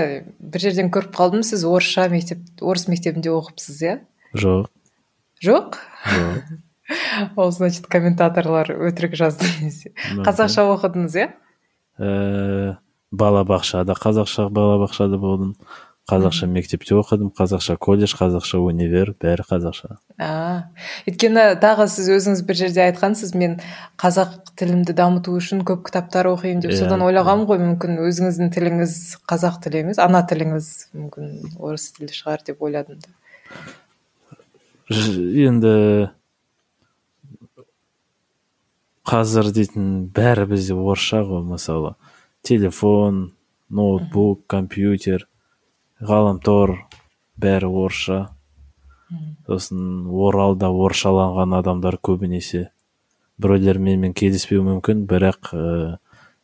бір жерден көріп қалдым сіз орысша мектеп орыс мектебінде оқыпсыз иә? Жоқ. Жоқ? [laughs] Ол значит комментаторлар өтірік жазды қазақша оқыдыңыз иә? Ә, балабақшада қазақша балабақшада болдым. Қазақша мектепте оқыдым қазақша колледж қазақша универ бәрі қазақша. А өйткені тағы сіз өзіңіз бір жерде айтқансыз мен қазақ тілімді дамыту үшін көп кітаптар оқимын деп содан иә. ойлағанмын ғой мүмкін өзіңіздің тіліңіз қазақ тілі емес ана тіліңіз мүмкін орыс тілі шығар деп ойладым да. Енді қазір дейтін бәрі бізде орысша ғой мысалы телефон ноутбук компьютер. Ғаламтор бәрі орысша. Сосын оралда орысшаланған адамдар көбінесе біреулер менімен келіспеуі мүмкін бірақ ә,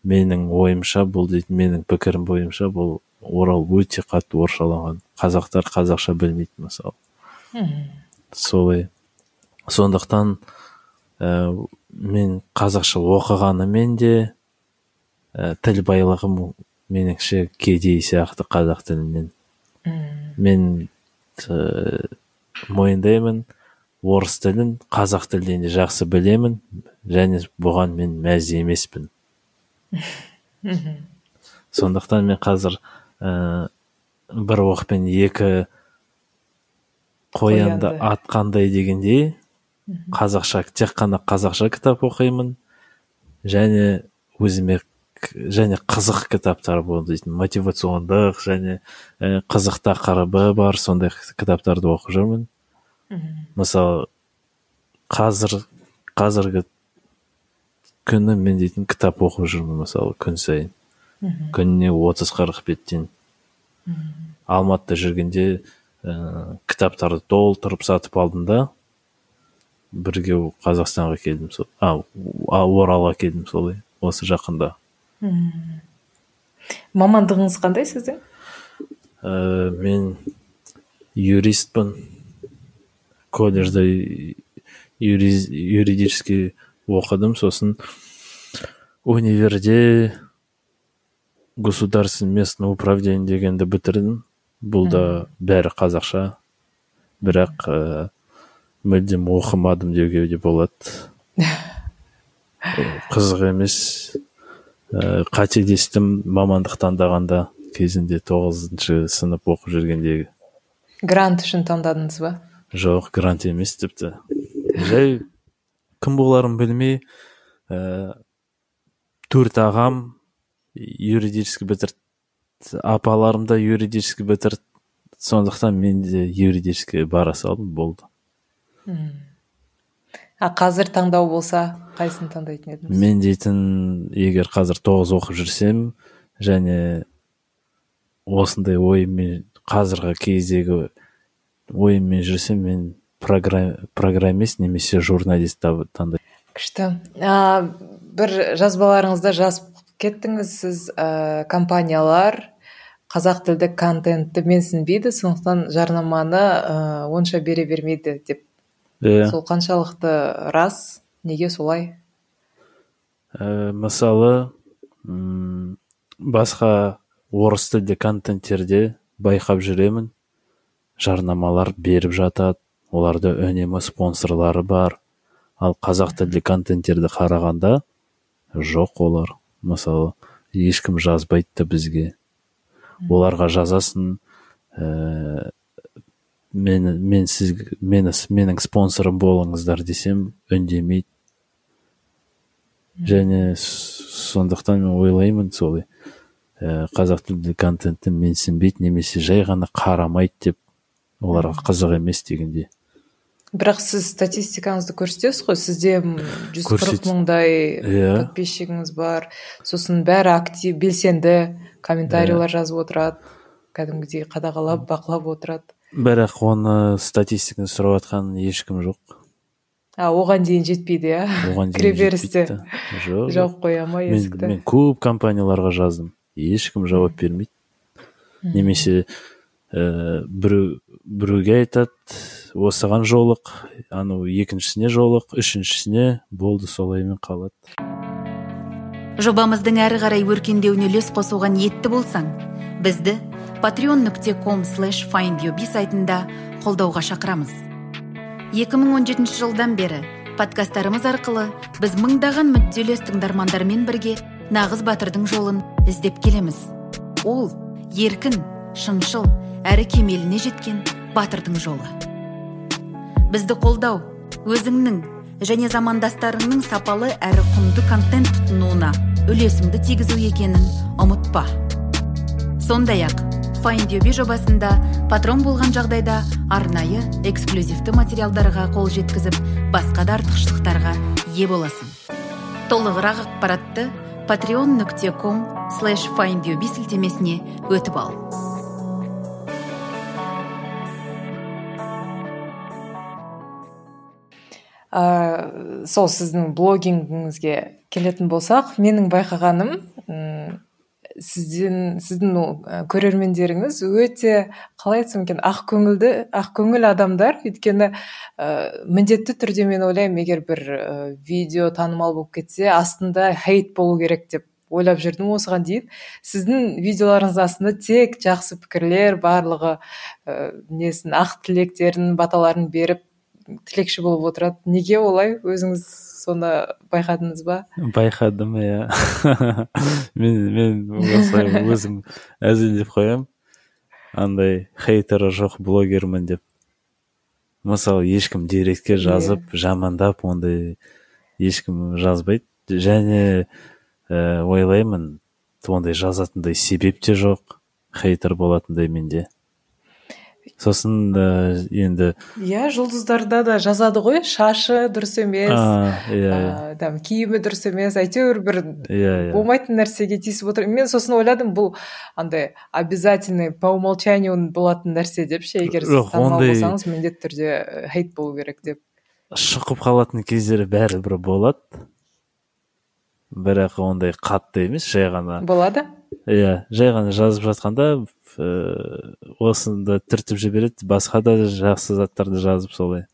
менің ойымша бұл дейтін менің пікірім бойынша бұл орал өте қатты орысшаланған. Қазақтар қазақша білмейді мысалы. Солай сондықтан ә, мен қазақша оқығанымен де ә, тіл байлығым меніңше кедей сияқты қазақ тілінен. Мен ә, мойындаймын орыс тілін қазақ тілінен де жақсы білемін және бұған мен мәз емеспін. Сондықтан мен қазір ә, бір оқпен екі қоянды атқандай дегендей қазақша тек қана қазақша кітап оқимын және өзіме және қызық кітаптар болды дейтін мотивациондық және ә, қызық тақырыбы бар сондай кітаптарды оқып жүрмін. Мысалы қазір қазіргі күні мен дейтін кітап оқып жүрмін мысалы күн сайын. Күніне отыз қырық беттен алматыда жүргенде ә, кітаптарды толтырып сатып алдым да бірге қазақстанға келдім сол а оралға келдім солай осы жақында. Мамандығыңыз қандай сіздің ә, мен юристпін. Колледжде юридический оқыдым. Сосын универде государственное местное управление дегенді бітірдім. Бұл да бәрі қазақша. Бірақ ә, мүлдем оқымадым деуге де болады. [laughs] Қызық емес. Ә, қателестім мамандық таңдағанда кезінде тоғызыншы сынып оқып жүргендегі грант үшін таңдадыңыз ба? Жоқ грант емес тіпті. Жай кім боларын білмей ә, төрт ағам юридический бітірді апаларым да юридический бітірді сондықтан мен де юридический бара салдым болды. А қазір таңдау болса? Қайсысын таңдайтын едіңіз? Мен дейтін егер қазір тоғыз оқып жүрсем және осындай ойыммен қазіргі кездегі ойыммен жүрсем мен программист немесе журналист таңдаймын. Күшті. Ә, бір жазбаларыңызда жазып кеттіңіз сіз ә, компаниялар қазақ тілді контентті менсінбейді сондықтан жарнаманы ә, онша бере бермейді деп. Иә. Сол қаншалықты рас? Неге солай? Ә, мысалы м басқа орыс тілді контенттерде байқап жүремін. Жарнамалар беріп жатады оларда үнемі спонсорлары бар. Ал қазақ тілді контенттерді қарағанда жоқ олар. Мысалы ешкім жазбайды да бізге оларға жазасын ә, мен, мен сіз мені менің спонсорым болыңыздар десем үндемейді. Және сондықтан мен ойлаймын солай ә, қазақ тілді контентті менсінбейді немесе жай ғана қарамайды деп оларға қызық емес дегенде бірақ сіз статистикаңызды көрсетесіз ғой сізде жүз қырық мыңдай иә. подписчигіңіз бар. Сосын бәрі актив белсенді комментарийлер иә. жазып отырады кәдімгідей қадағалап бақылап отырады. Бірақ оны статистиканы сұрап жатқан ешкім жоқ. А оған дейін жетпейді иә? Оған [laughs] дейін кіреберісте. жоқ жауып қоя ма мен, есікті мен көп компанияларға жаздым. Ешкім жауап бермейді. Немесе ә, біреу біреуге айтады осыған жолық анау екіншісіне жолық үшіншісіне болды солаймен қалады жобамыздың әрі қарай өркендеуіне үлес қосуға ниетті болсаң бізді patreon нүкте ком слэш сайтында қолдауға шақырамыз. 2017 жылдан бері подкасттарымыз арқылы біз мыңдаған мүдделес тыңдармандармен бірге нағыз батырдың жолын іздеп келеміз. Ол еркін шыншыл әрі кемеліне жеткен батырдың жолы. Бізді қолдау өзіңнің және замандастарыңның сапалы әрі құнды контент тұтынуына үлесіңді тигізу екенін ұмытпа. Сондай ақ файндюби жобасында патрон болған жағдайда арнайы эксклюзивті материалдарға қол жеткізіп басқа да артықшылықтарға ие боласың. Толығырақ ақпаратты patreon нүкте ком слэш сілтемесіне өтіп ал. Ә, сол сіздің блогингіңізге келетін болсақ менің байқағаным сізден сіздің көрермендеріңіз өте қалай айтсам екен ақкөңілді ақкөңіл адамдар. Өйткені ә, міндетті түрде мен ойлаймын егер бір ә, видео танымал болып кетсе астында хейт болу керек деп ойлап жүрдім осыған дейін. Сіздің видеоларыңыздың астында тек жақсы пікірлер барлығы ә, несін ақ тілектерін баталарын беріп тілекші болып отырады. Неге олай? Өзіңіз соны байқадыңыз ба? Байқадым иә. [laughs] Мен мен осылай өзім әзілдеп қоямын. Андай хейтері жоқ блогермін деп. Мысалы ешкім директке жазып yeah. жамандап ондай ешкім жазбайды. Және ә, ойлаймын ондай жазатындай себеп те жоқ хейтер болатындай менде. Сосын ә, енді иә жұлдыздарда да жазады ғой. Шашы дұрыс емес. Иә там киімі дұрыс емес. Әйтеуір бір иә иә. болмайтын нәрсеге тиісіп отыр. Мен сосын ойладым бұл андай обязательный по умолчанию болатын нәрсе деп ше. Егер сіз танымал болсаңыз міндетті түрде хейт болу керек деп. шығып қалатын кездері бәрібір болады. Бірақ ондай қатты емес жай ғана. Болады. Иә жай ғана жазып жатқанда ә, осында түртіп жібереді басқа да жақсы заттарды жазып солай.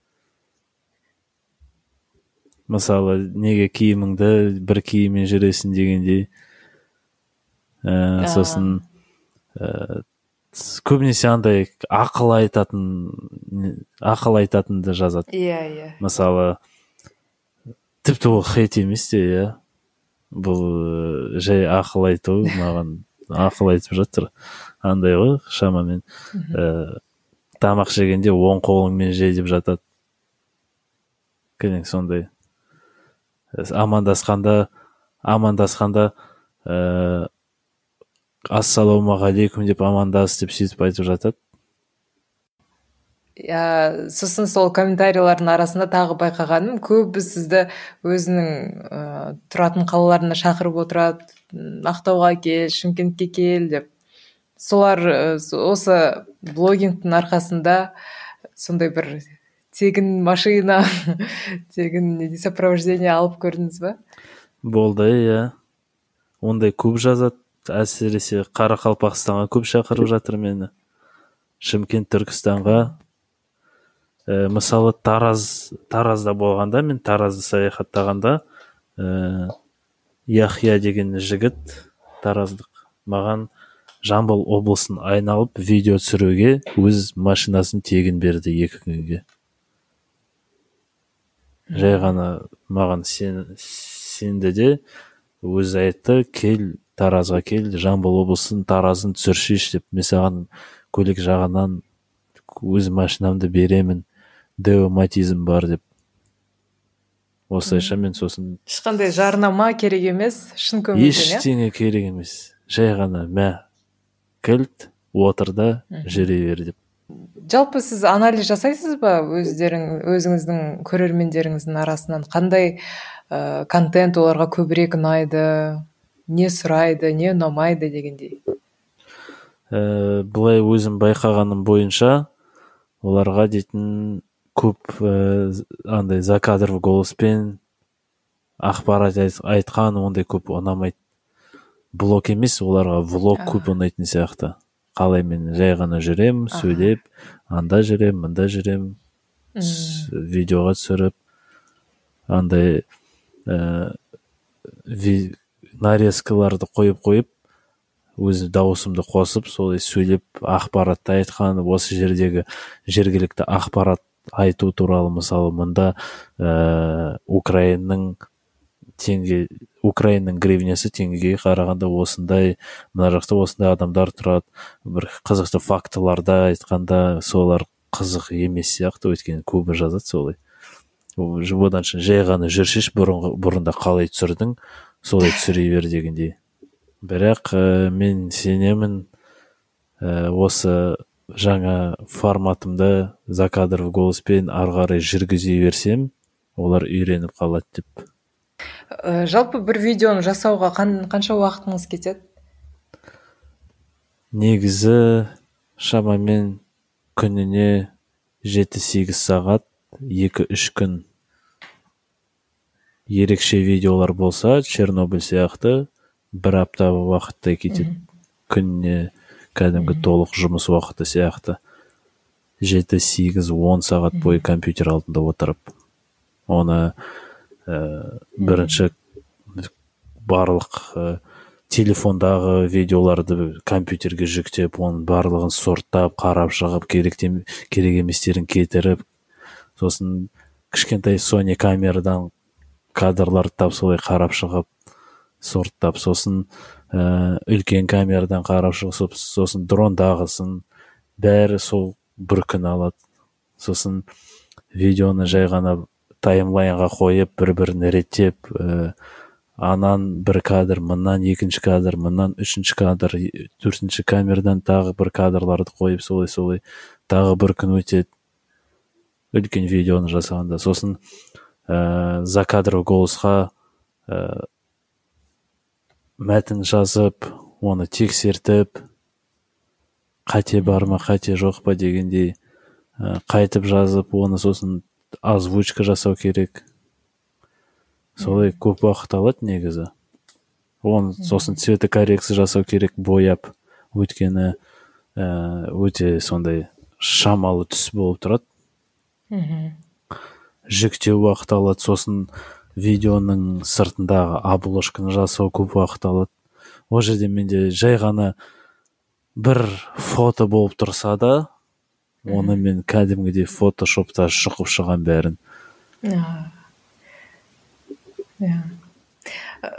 Мысалы неге киіміңді бір киіммен жүресің дегендей. Ә, сосын ә, көбінесе андай ақыл айтатын ақыл айтатынды жазады. Иә иә. Мысалы тіпті ол хейт емес те иә. Бұл жай ақыл айту маған ақыл айтып жатыр. Андай ғой шамамен ә, тамақ жегенде оң қолыңмен же деп жатады. Кәдімгі сондай. Амандасқанда амандасқанда ә, ассалаумағалейкум деп амандас деп сөйтіп айтып жатады. Иә сосын сол комментарийлардың арасында тағы байқағаным көбі сізді өзінің ә, тұратын қалаларына шақырып отырады ақтауға кел шымкентке кел деп. Солар осы блогингтің арқасында сондай бір тегін машина [laughs] тегін сопровождение алып көрдіңіз ба? Болды иә. Ондай көп жазады әсіресе қарақалпақстанға көп шақырып жатыр мені. Шымкент түркістанға. Ә, мысалы тараз таразда болғанда мен таразды саяхаттағанда ә, яхия деген жігіт тараздық маған жамбыл облысын айналып видео түсіруге өз машинасын тегін берді екі күнге. Жай ғана маған сен, сенді де өзі айтты кел таразға кел жамбыл облысын таразын түсіршейші деп. Мен саған көлік жағынан өз машинамды беремін деоматизм бар деп. Осылайша мен сосын ешқандай жарнама керек емес шын көңілден иә? ештеңе керек емес. Жай ғана мә кілт отыр да жүре бер деп. Жалпы сіз анализ жасайсыз ба өздерің өзіңіздің көрермендеріңіздің арасынан? Қандай ә, контент оларға көбірек ұнайды не сұрайды не ұнамайды дегендей? Ә, былай өзім байқағаным бойынша оларға дейтін көп ә, андай закадровый голоспен ақпарат айтқан ондай көп ұнамайды. Блог емес оларға влог көп ұнайтын сияқты. Қалай мен жай ғана жүрем сөйлеп анда жүрем мында жүрем видеоға түсіріп андай ә, нарезкаларды қойып қойып өз дауысымды қосып солай сөйлеп ақпаратты айтқан осы жердегі жергілікті ақпарат айту туралы мысалы мында ә, украинаның теңге украинаның гривнясы теңгеге қарағанда осындай мына жақта осындай адамдар тұрады. Бір қызықты фактыларды айтқанда солар қызық емес сияқты өйткені көбі жазады солай. Одан жай ғана жүршеш бұрында қалай түсірдің солай түсіре бер дегендей. Бірақ ә, мен сенемін ә, осы жаңа форматымды закадровый голоспен ары қарай жүргізе берсем олар үйреніп қалады деп. Ә, жалпы бір видеоны жасауға қан, қанша уақытыңыз кетеді? Негізі шамамен күніне жеті сегіз сағат екі үш күн. Ерекше видеолар болса чернобыль сияқты бір апта уақыттай кетеді. Күніне кәдімгі толық жұмыс уақыты сияқты. Жеті сегіз он сағат бойы компьютер алдында отырып оны бірінші барлық ә, телефондағы видеоларды компьютерге жүктеп оның барлығын сорттап қарап шығып керек, керек еместерін кетіріп сосын кішкентай сони камерадан кадрларды тап солай қарап шығып сорттап сосын ә, үлкен камерадан қарап шығып сосын дрондағысын бәрі сол бір күн алады. Сосын видеоны жай ғана таймлайнға қойып бір бірін реттеп ә, анан бір кадр мындан екінші кадр мындан үшінші кадр төртінші камерадан тағы бір кадрларды қойып солай солай. Тағы бір күн өтеді. Үлкен видеоны жасағанда сосын ә, закадровый голосқа ә, мәтін жазып оны тексертіп қате бар ма қате жоқ па дегендей ә, қайтып жазып оны сосын озвучка жасау керек. Солай көп уақыт алады негізі. Оны сосын цветокоррекция жасау керек бояп. Өйткені ә, өте сондай шамалы түс болып тұрады. Мхм жүктеу уақыт алады. Сосын видеоның сыртындағы обложканы жасау көп уақыт алады. Ол жерде менде жай ғана бір фото болып тұрса да оны мен кәдімгідей фотошопта шұқып шығамын бәрін. Иә. Ә,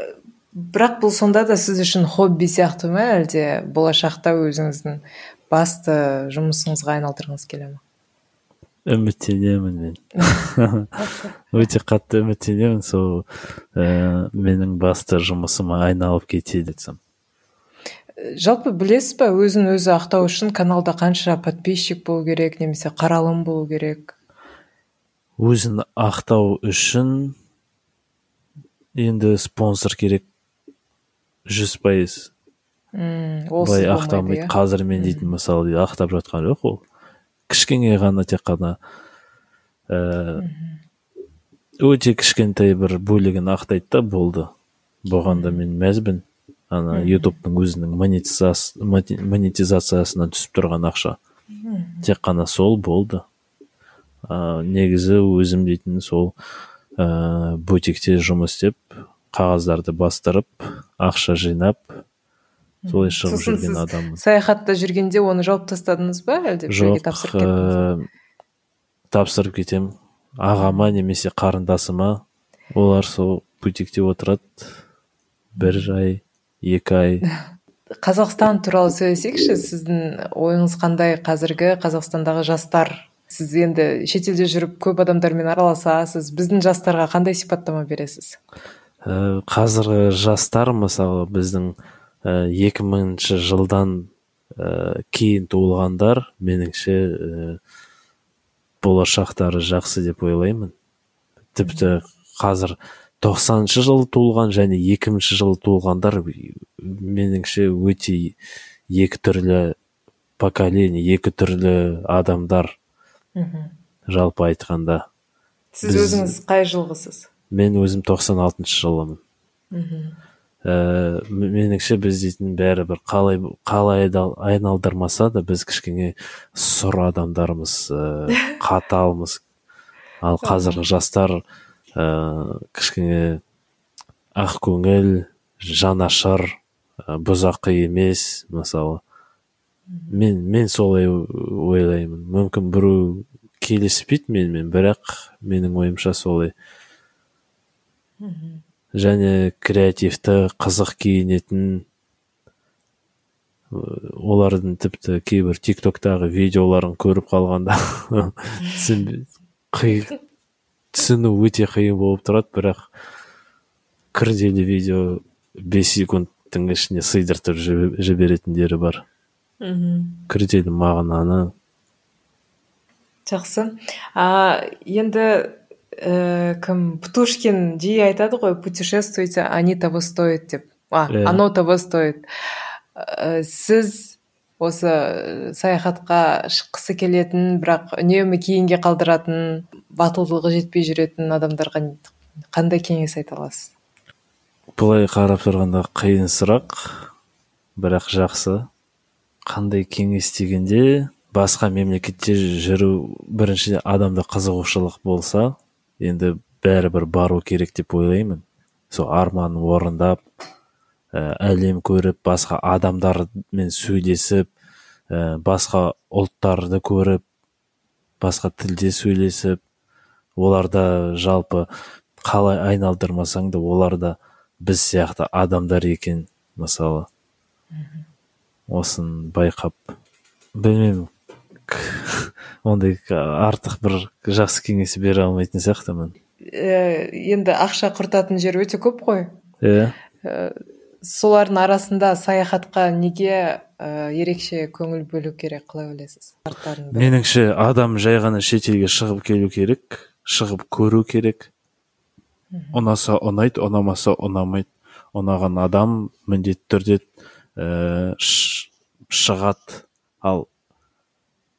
бірақ бұл сонда да сіз үшін хобби сияқты ма әлде? Болашақта өзіңіздің басты жұмысыңызға айналдырғыңыз келе ма үміттенемін мен. [laughs] Өте қатты үміттенемін. Сол ә, менің басты жұмысыма айналып кетеді десем. Жалпы білесіз ба өзін өзі ақтау үшін каналда қанша подписчик болу керек немесе қаралым болу керек? Өзін ақтау үшін енді спонсор керек жүз пайыз. Былай ақтамайды иә? қазір мен дейтін мысалы ақтап жатқан жоқ ол. Кішкене ғана тек қана ә, өте кішкентай бір бөлігін ақтайды да болды. Бұған да мен мәзбін ана ютубтың өзінің монетизациясынан түсіп тұрған ақша. Тек қана сол болды. Ә, негізі өзім дейтін сол ә, бутикте жұмыс істеп қағаздарды бастырып ақша жинап солай шығып Сосын жүрген адаммын. саяхатта жүргенде оны жауып тастадыңыз ба әлде жоқ тапсырып ә, тапсырып кетемін ағама немесе қарындасыма олар сол бутикте отырады. Бір ай екі ай. [laughs] Қазақстан туралы сөйлесейікші сіздің ойыңыз қандай қазіргі қазақстандағы жастар? Сіз енді шетелде жүріп көп адамдармен араласасыз біздің жастарға қандай сипаттама бересіз? Ә, қазіргі жастар мысалы біздің ә, 2000 жылдан ә, кейін туылғандар меніңше ә, болашақтары жақсы деп ойлаймын. Тіпті қазір 90 жылы туылған және 2000 жылы туылғандар меніңше өте екі түрлі поколение екі түрлі адамдар мхм. жалпы айтқанда. Сіз Біз- өзіңіз қай жылғысыз? мен өзім 96 жылымын. Мхм. Ә, меніңше біз дейтін бәрі бір қалай қалай айналдырмаса да біз кішкене сұр адамдармыз ә, [laughs] қаталмыз. Ал қазіргі жастар ә, кішкене ақкөңіл жанашыр ә, бұзақы емес мысалы. Мен мен солай ойлаймын. Мүмкін біреу келіспейді менімен бірақ менің ойымша солай және креативті қызық киінетін э, олардың тіпті кейбір тик токтағы видеоларын көріп қалғанда [laughs] түсінбей- [laughs] қи- түсіну өте қиын болып тұрады бірақ күрделі видео бес секундтың ішіне сыйдыртып жібе- жіберетіндері бар. Мхм күрделі мағынаны жақсы. А енді ә, кім? Птушкин жиі айтады ғой путешествуйте они того стоят деп. А Иә. оно того стоит. Ә, сіз осы саяхатқа шыққысы келетін бірақ үнемі кейінге қалдыратын батылдығы жетпей жүретін адамдарға қандай кеңес айта аласыз? Былай қарап тұрғанда қиын сұрақ бірақ жақсы. Қандай кеңес дегенде басқа мемлекетте жүру біріншіден адамда қызығушылық болса енді бәрібір бару керек деп ойлаймын. Сол арманын орындап әлем көріп басқа адамдармен сөйлесіп ә, басқа ұлттарды көріп басқа тілде сөйлесіп оларда жалпы қалай айналдырмасаң да оларда біз сияқты адамдар екен мысалы. Осын байқап білмеймін. Ондай артық бір жақсы кеңес бере алмайтын сияқтымын. Ә, енді ақша құртатын жер өте көп қой. Иә солардың арасында саяхатқа неге ә, ерекше көңіл бөлу керек қалай ойлайсыз? Меніңше адам жай ғана шетелге шығып келу керек шығып көру керек. Ұнаса ұнайды ұнамаса ұнамайды. Ұнаған адам міндетті түрде ә, шығады. Ал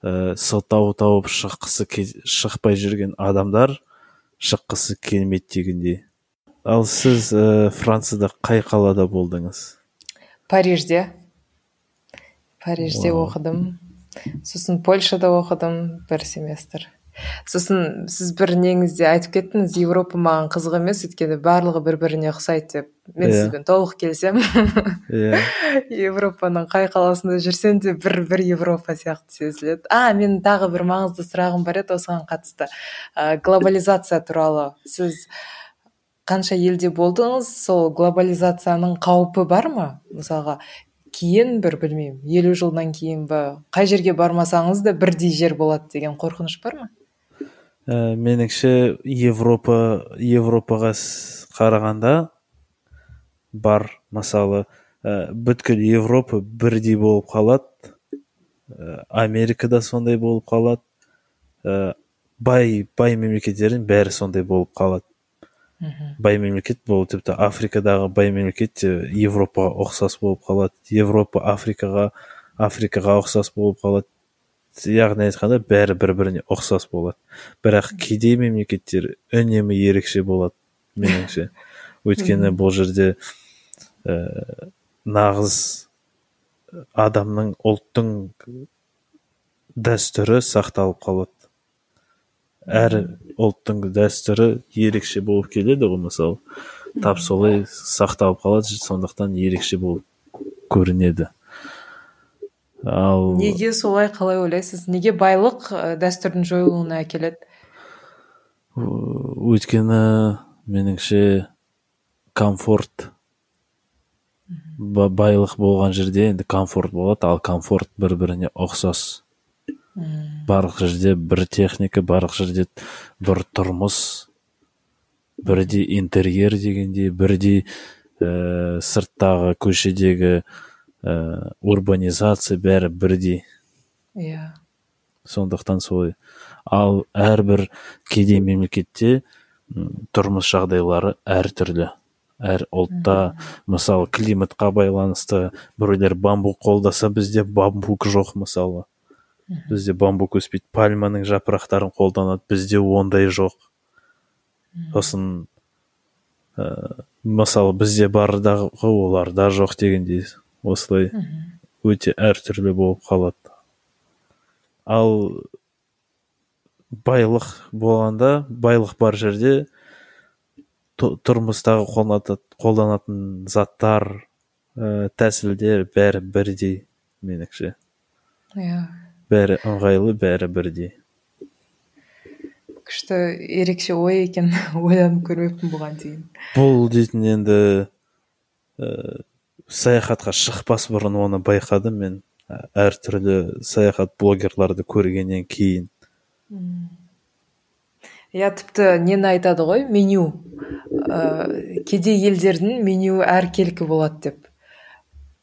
ә, сылтау тауып шыққысы шықпай жүрген адамдар шыққысы келмейді дегендей. Ал сіз ә, францияда қай қалада болдыңыз? Парижде. Парижде Вау. оқыдым. Сосын польшада оқыдым бір семестр. Сосын сіз бір неңізде айтып кеттіңіз европа маған қызық емес өйткені барлығы бір біріне ұқсайды деп. Мен Иә. сізбен толық келісемін иә. [laughs] Европаның қай қаласында жүрсем де бір бір европа сияқты сезіледі а менің тағы бір маңызды сұрағым бар еді осыған қатысты. Ә, глобализация туралы сіз қанша елде болдыңыз сол глобализацияның қаупі бар ма? Мысалға кейін бір білмеймін елу жылдан кейін ба қай жерге бармасаңыз да бірдей жер болады деген қорқыныш бар ма? Ә, меніңше европа европаға қарағанда бар мысалы ә, бүткіл европа бірдей болып қалады. Ә, америкада сондай болып қалады. Ә, бай бай мемлекеттердің бәрі сондай болып қалады. Бай мемлекет бұл тіпті африкадағы бай мемлекет те европаға ұқсас болып қалады. Европа африкаға африкаға ұқсас болып қалады. Яғни айтқанда бәрі бір біріне ұқсас болады. Бірақ кедей мемлекеттер үнемі ерекше болады меніңше. [laughs] Өйткені бұл жерде ә, нағыз адамның ұлттың дәстүрі сақталып қалады. Әр ұлттың дәстүрі ерекше болып келеді ғой мысалы. Тап солай сақталып қалады сондықтан ерекше болып көрінеді. Ал неге солай қалай ойлайсыз? Неге байлық дәстүрдің жойылуына әкеледі? Өйткені меніңше комфорт ба- байлық болған жерде енді комфорт болады ал комфорт бір біріне ұқсас. Барлық жерде бір техника барлық жерде бір тұрмыс бірдей интерьер дегендей бірдей ә, сырттағы көшедегі ә, урбанизация бәрі бірдей иә. Сондықтан солай ал әрбір кедей мемлекетте тұрмыс жағдайлары әртүрлі әр ұлтта мысалы климатқа байланысты біреулер бамбук қолдаса бізде бамбук жоқ мысалы. Бізде бамбук өспейді пальманың жапырақтарын қолданады бізде ондай жоқ. Сосын ә, мысалы бізде бардағы оларда жоқ дегендей осылай өте әртүрлі болып қалады. Ал байлық болғанда байлық бар жерде тұрмыстағы қолданатын, қолданатын заттар ә, тәсілдер бәрі бірдей меніңше. Иә. Бәрі ыңғайлы бәрі бірдей. Күшті ерекше ой екен [laughs] ойланып көрмеппін бұған дейін. Бұл дейтін енді ә, саяхатқа шықпас бұрын оны байқадым мен. Ә, әртүрлі саяхат блогерларды көргеннен кейін. Иә тіпті нені айтады ғой? Меню. Ә, кедей елдердің менюі әркелкі болады деп.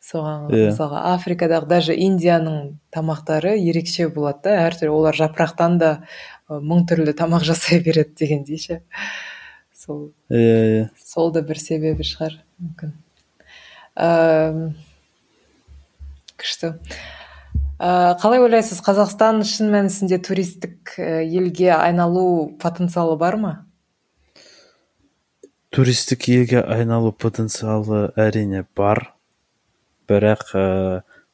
Соған Иә. мысалға африкадағы даже индияның тамақтары ерекше болады да әртүрлі. Олар жапырақтан да мың түрлі тамақ жасай береді дегендей ше. Сол иә иә. сол да бір себебі шығар мүмкін. Әм, күшті. Ә, қалай ойлайсыз қазақстан шын мәнісінде туристік елге айналу потенциалы бар ма? Туристік елге айналу потенциалы әрине бар. Бірақ ә,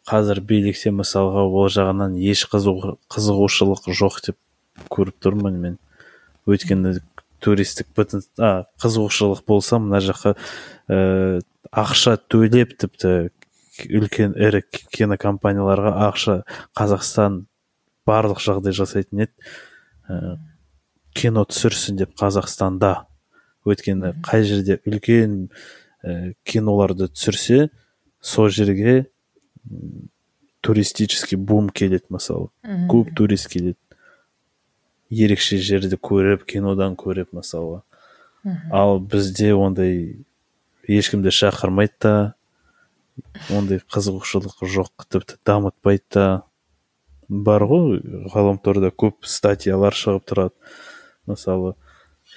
қазір билікте мысалға ол жағынан еш қызығушылық жоқ деп көріп тұрмын мен. Өйткені туристік а, қызығушылық болса мына жаққа ә, ақша төлеп тіпті үлкен ірі кинокомпанияларға ақша қазақстан барлық жағдай жасайтын еді. Ә, кино түсірсін деп қазақстанда. Өйткені қай жерде үлкен ә, киноларды түсірсе сол жерге туристический бум келеді мысалы. Көп турист келеді. Ерекше жерді көріп кинодан көріп мысалы. Ал бізде ондай ешкімді шақырмайды да ондай қызығушылық жоқ тіпті дамытпайды да. Бар ғой ғаламторда көп статьялар шығып тұрады. Мысалы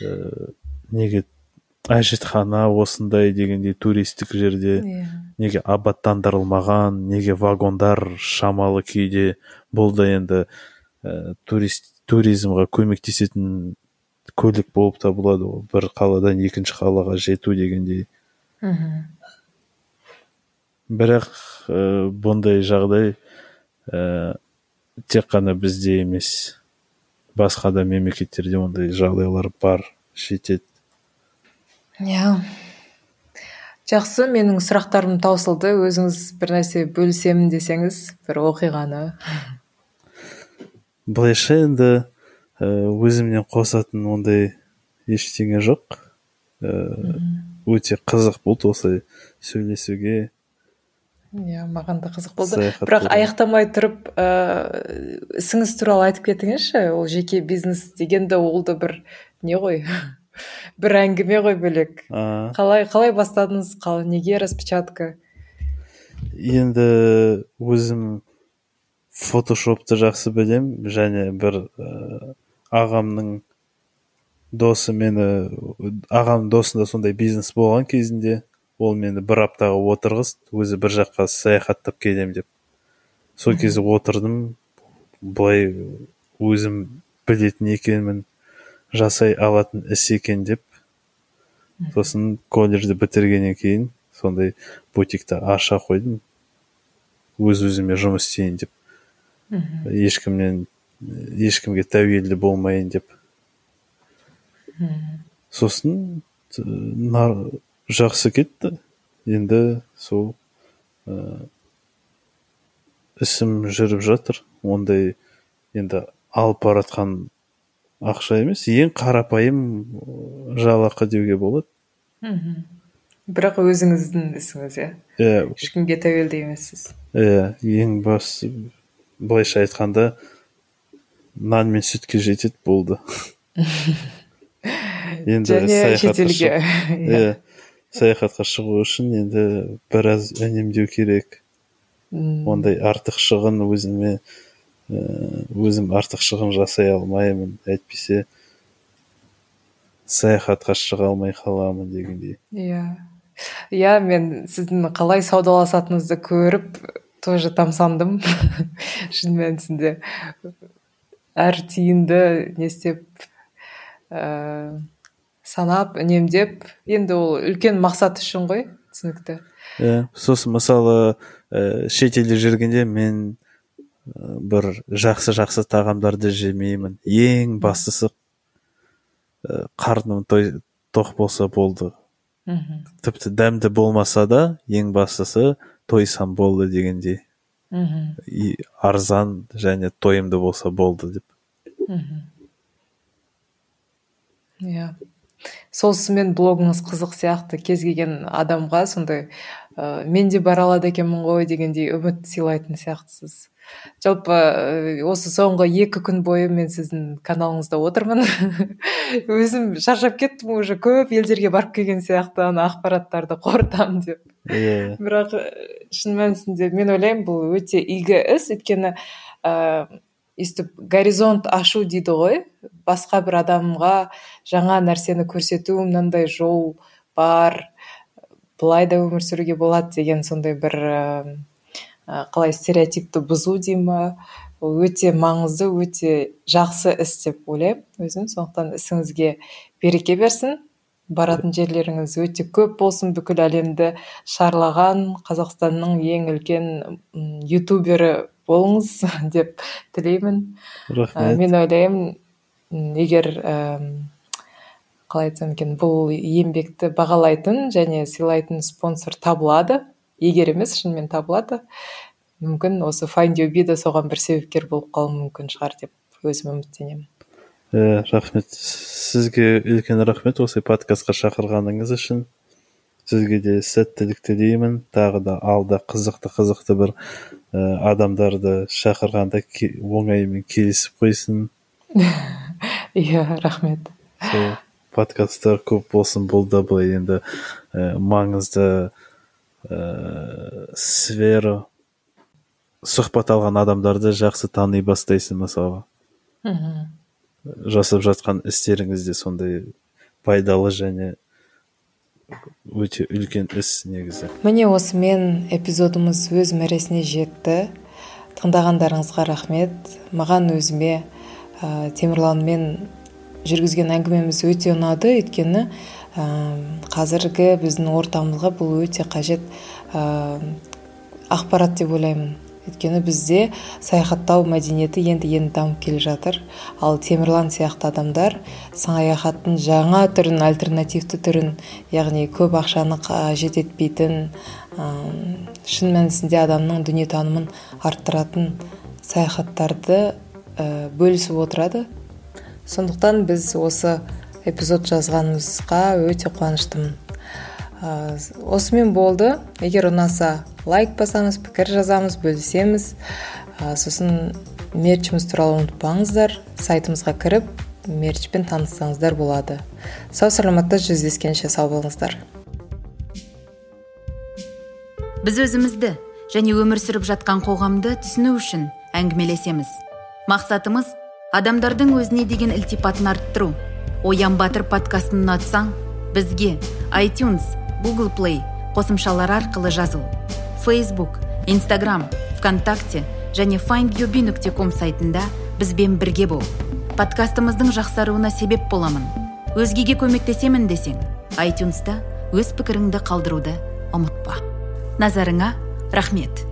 ә, неге әжетхана осындай дегендей туристік жерде иә. неге абаттандырылмаған неге вагондар шамалы күйде бұл да енді ә, турист туризмға көмектесетін көлік болып табылады ғой бір қаладан екінші қалаға жету дегендей. Мхм бірақ ә, бұндай жағдай ә, тек қана бізде емес басқа да мемлекеттерде ондай жағдайлар бар жетеді. Иә. жақсы менің сұрақтарым таусылды. Өзіңіз бір нәрсе бөлісемін десеңіз бір оқиғаны. Былайша енді өзімнен қосатын ондай ештеңе жоқ. Өте қызық болды осылай сөйлесуге. Иә маған да қызық болды. Саяхат бірақ аяқтамай тұрып ыыы ісіңіз туралы айтып кетіңізші ол жеке бизнес дегенді ол да бір не ғой. [laughs] бір әңгіме ғой бөлек. Қалай қалай бастадыңыз? Қалай неге распечатка? Енді өзім фотошопты жақсы білем және бір ә, ағамның досы мені ағамның досында сондай бизнес болған кезінде ол мені бір аптаға отырғызды өзі бір жаққа саяхаттап келем деп. Сол кезде отырдым былай өзім білетін екенмін. Жасай алатын іс екен деп сосын колледжді бітіргеннен кейін сондай бутикті аша қойдым. Өз өзіме жұмыс істейін деп. Ешкімнен ешкімге тәуелді болмайын деп. Сосын нар- жақсы кетті. Енді сол ә, ісім жүріп жатыр. Ондай енді алып баратқан ақша емес ең қарапайым жалақы деуге болады. Мхм. Бірақ өзіңіздің ісіңіз иә? Иә ешкімге тәуелді емессіз иә ең басы былайша айтқанда нан мен сүтке жетеді болды. [laughs] Енді шетелге. [laughs] иә. саяхатқа шығу үшін енді біраз үнемдеу керек. Ондай артық шығын өзіме өзім артық шығын жасай алмаймын әйтпесе саяхатқа шыға алмай қаламын дегендей. Иә. Иә мен сіздің қалай саудаласатыныңызды көріп тоже тамсандым. [laughs] Шын мәнісінде. Әр тиынды не істеп ә, санап үнемдеп енді ол үлкен мақсат үшін ғой түсінікті. Иә сосын мысалы ә, шетелде жүргенде мен бір жақсы жақсы тағамдарды жемеймін. Ең бастысы ә, қарным той тоқ болса болды. Мхм. Тіпті дәмді болмаса да ең бастысы тойсам болды дегендей. Мхм. И арзан және тойымды болса болды деп. Мхм. Иә. Солысымен блогыңыз қызық сияқты. Кез келген адамға сондай ә, мен де бара алады екенмін ғой дегендей үміт сыйлайтын сияқтысыз. Жалпы ә, осы соңғы екі күн бойы мен сіздің каналыңызда отырмын. [laughs] Өзім шаршап кеттім уже көп елдерге барып келген сияқты ана ақпараттарды қорытамын деп. Иә. Бірақ ә, шын мәнісінде мен ойлаймын бұл өте игі іс. Өйткені ә, өйстіп горизонт ашу дейді ғой. Басқа бір адамға жаңа нәрсені көрсету мынандай жол бар. Былай да өмір сүруге болады деген сондай бір қалай стереотипті бұзу дей ма ол өте маңызды өте жақсы іс деп ойлаймын өзім. Сондықтан ісіңізге береке берсін. Баратын жерлеріңіз өте көп болсын бүкіл әлемді шарлаған қазақстанның ең үлкен ютубері болыңыз [laughs] деп тілеймін. Ә, рахмет. мен ойлаймын егер қалай айтсам екен бұл еңбекті бағалайтын және сыйлайтын спонсор табылады. Егер емес шынымен табылады. Мүмкін осы файндюби да соған бір себепкер болып қалуы мүмкін шығар деп өзім үміттенемін. Ә, рахмет. Сізге үлкен рахмет осы подкастқа шақырғаныңыз үшін. Сізге де сәттілік тілеймін. Тағы да алда қызықты қызықты бір ә, адамдарды шақырғанда ке- оңаймен келісіп қойсын. [laughs] Иә рахмет. Сол подкасттар көп болсын бұл да былай енді ә, маңызды ә, сфера сұхбат алған адамдарды жақсы тани бастайсың мысалы мхм. жасап жатқан істеріңіз де сондай пайдалы және өте үлкен іс негізі. Міне осымен эпизодымыз өз мәресіне жетті. Тыңдағандарыңызға рахмет. Маған өзіме ә, темірланмен жүргізген әңгімеміз өте ұнады. Өйткені қазіргі біздің ортамызға бұл өте қажет ә, ақпарат деп ойлаймын. Өйткені бізде саяхаттау мәдениеті енді енді дамып келе жатыр. Ал темірлан сияқты адамдар саяхаттың жаңа түрін альтернативті түрін яғни көп ақшаны қажет етпейтін ә, шын мәнісінде адамның дүниетанымын арттыратын саяхаттарды бөлісіп отырады. Сондықтан біз осы эпизод жазғанымызға өте қуаныштымын. Осымен болды. Егер ұнаса лайк басамыз пікір жазамыз бөлісеміз. Сосын мерчіміз туралы ұмытпаңыздар. Сайтымызға кіріп мерчпен таныссаңыздар болады. Сау саламатта жүздескенше сау болыңыздар. Біз өзімізді және өмір сүріп жатқан қоғамды түсіну үшін әңгімелесеміз. Мақсатымыз адамдардың өзіне деген ілтипатын арттыру. Оян батыр подкастын ұнатсаң бізге iTunes google play қосымшалары арқылы жазыл. Фейсбук инстаграм вконтакте және findyourbe нүкте ком сайтында бізбен бірге бол. Подкастымыздың жақсаруына себеп боламын. Өзгеге көмектесемін десең айтюнста өз пікіріңді қалдыруды ұмытпа. Назарыңа рахмет.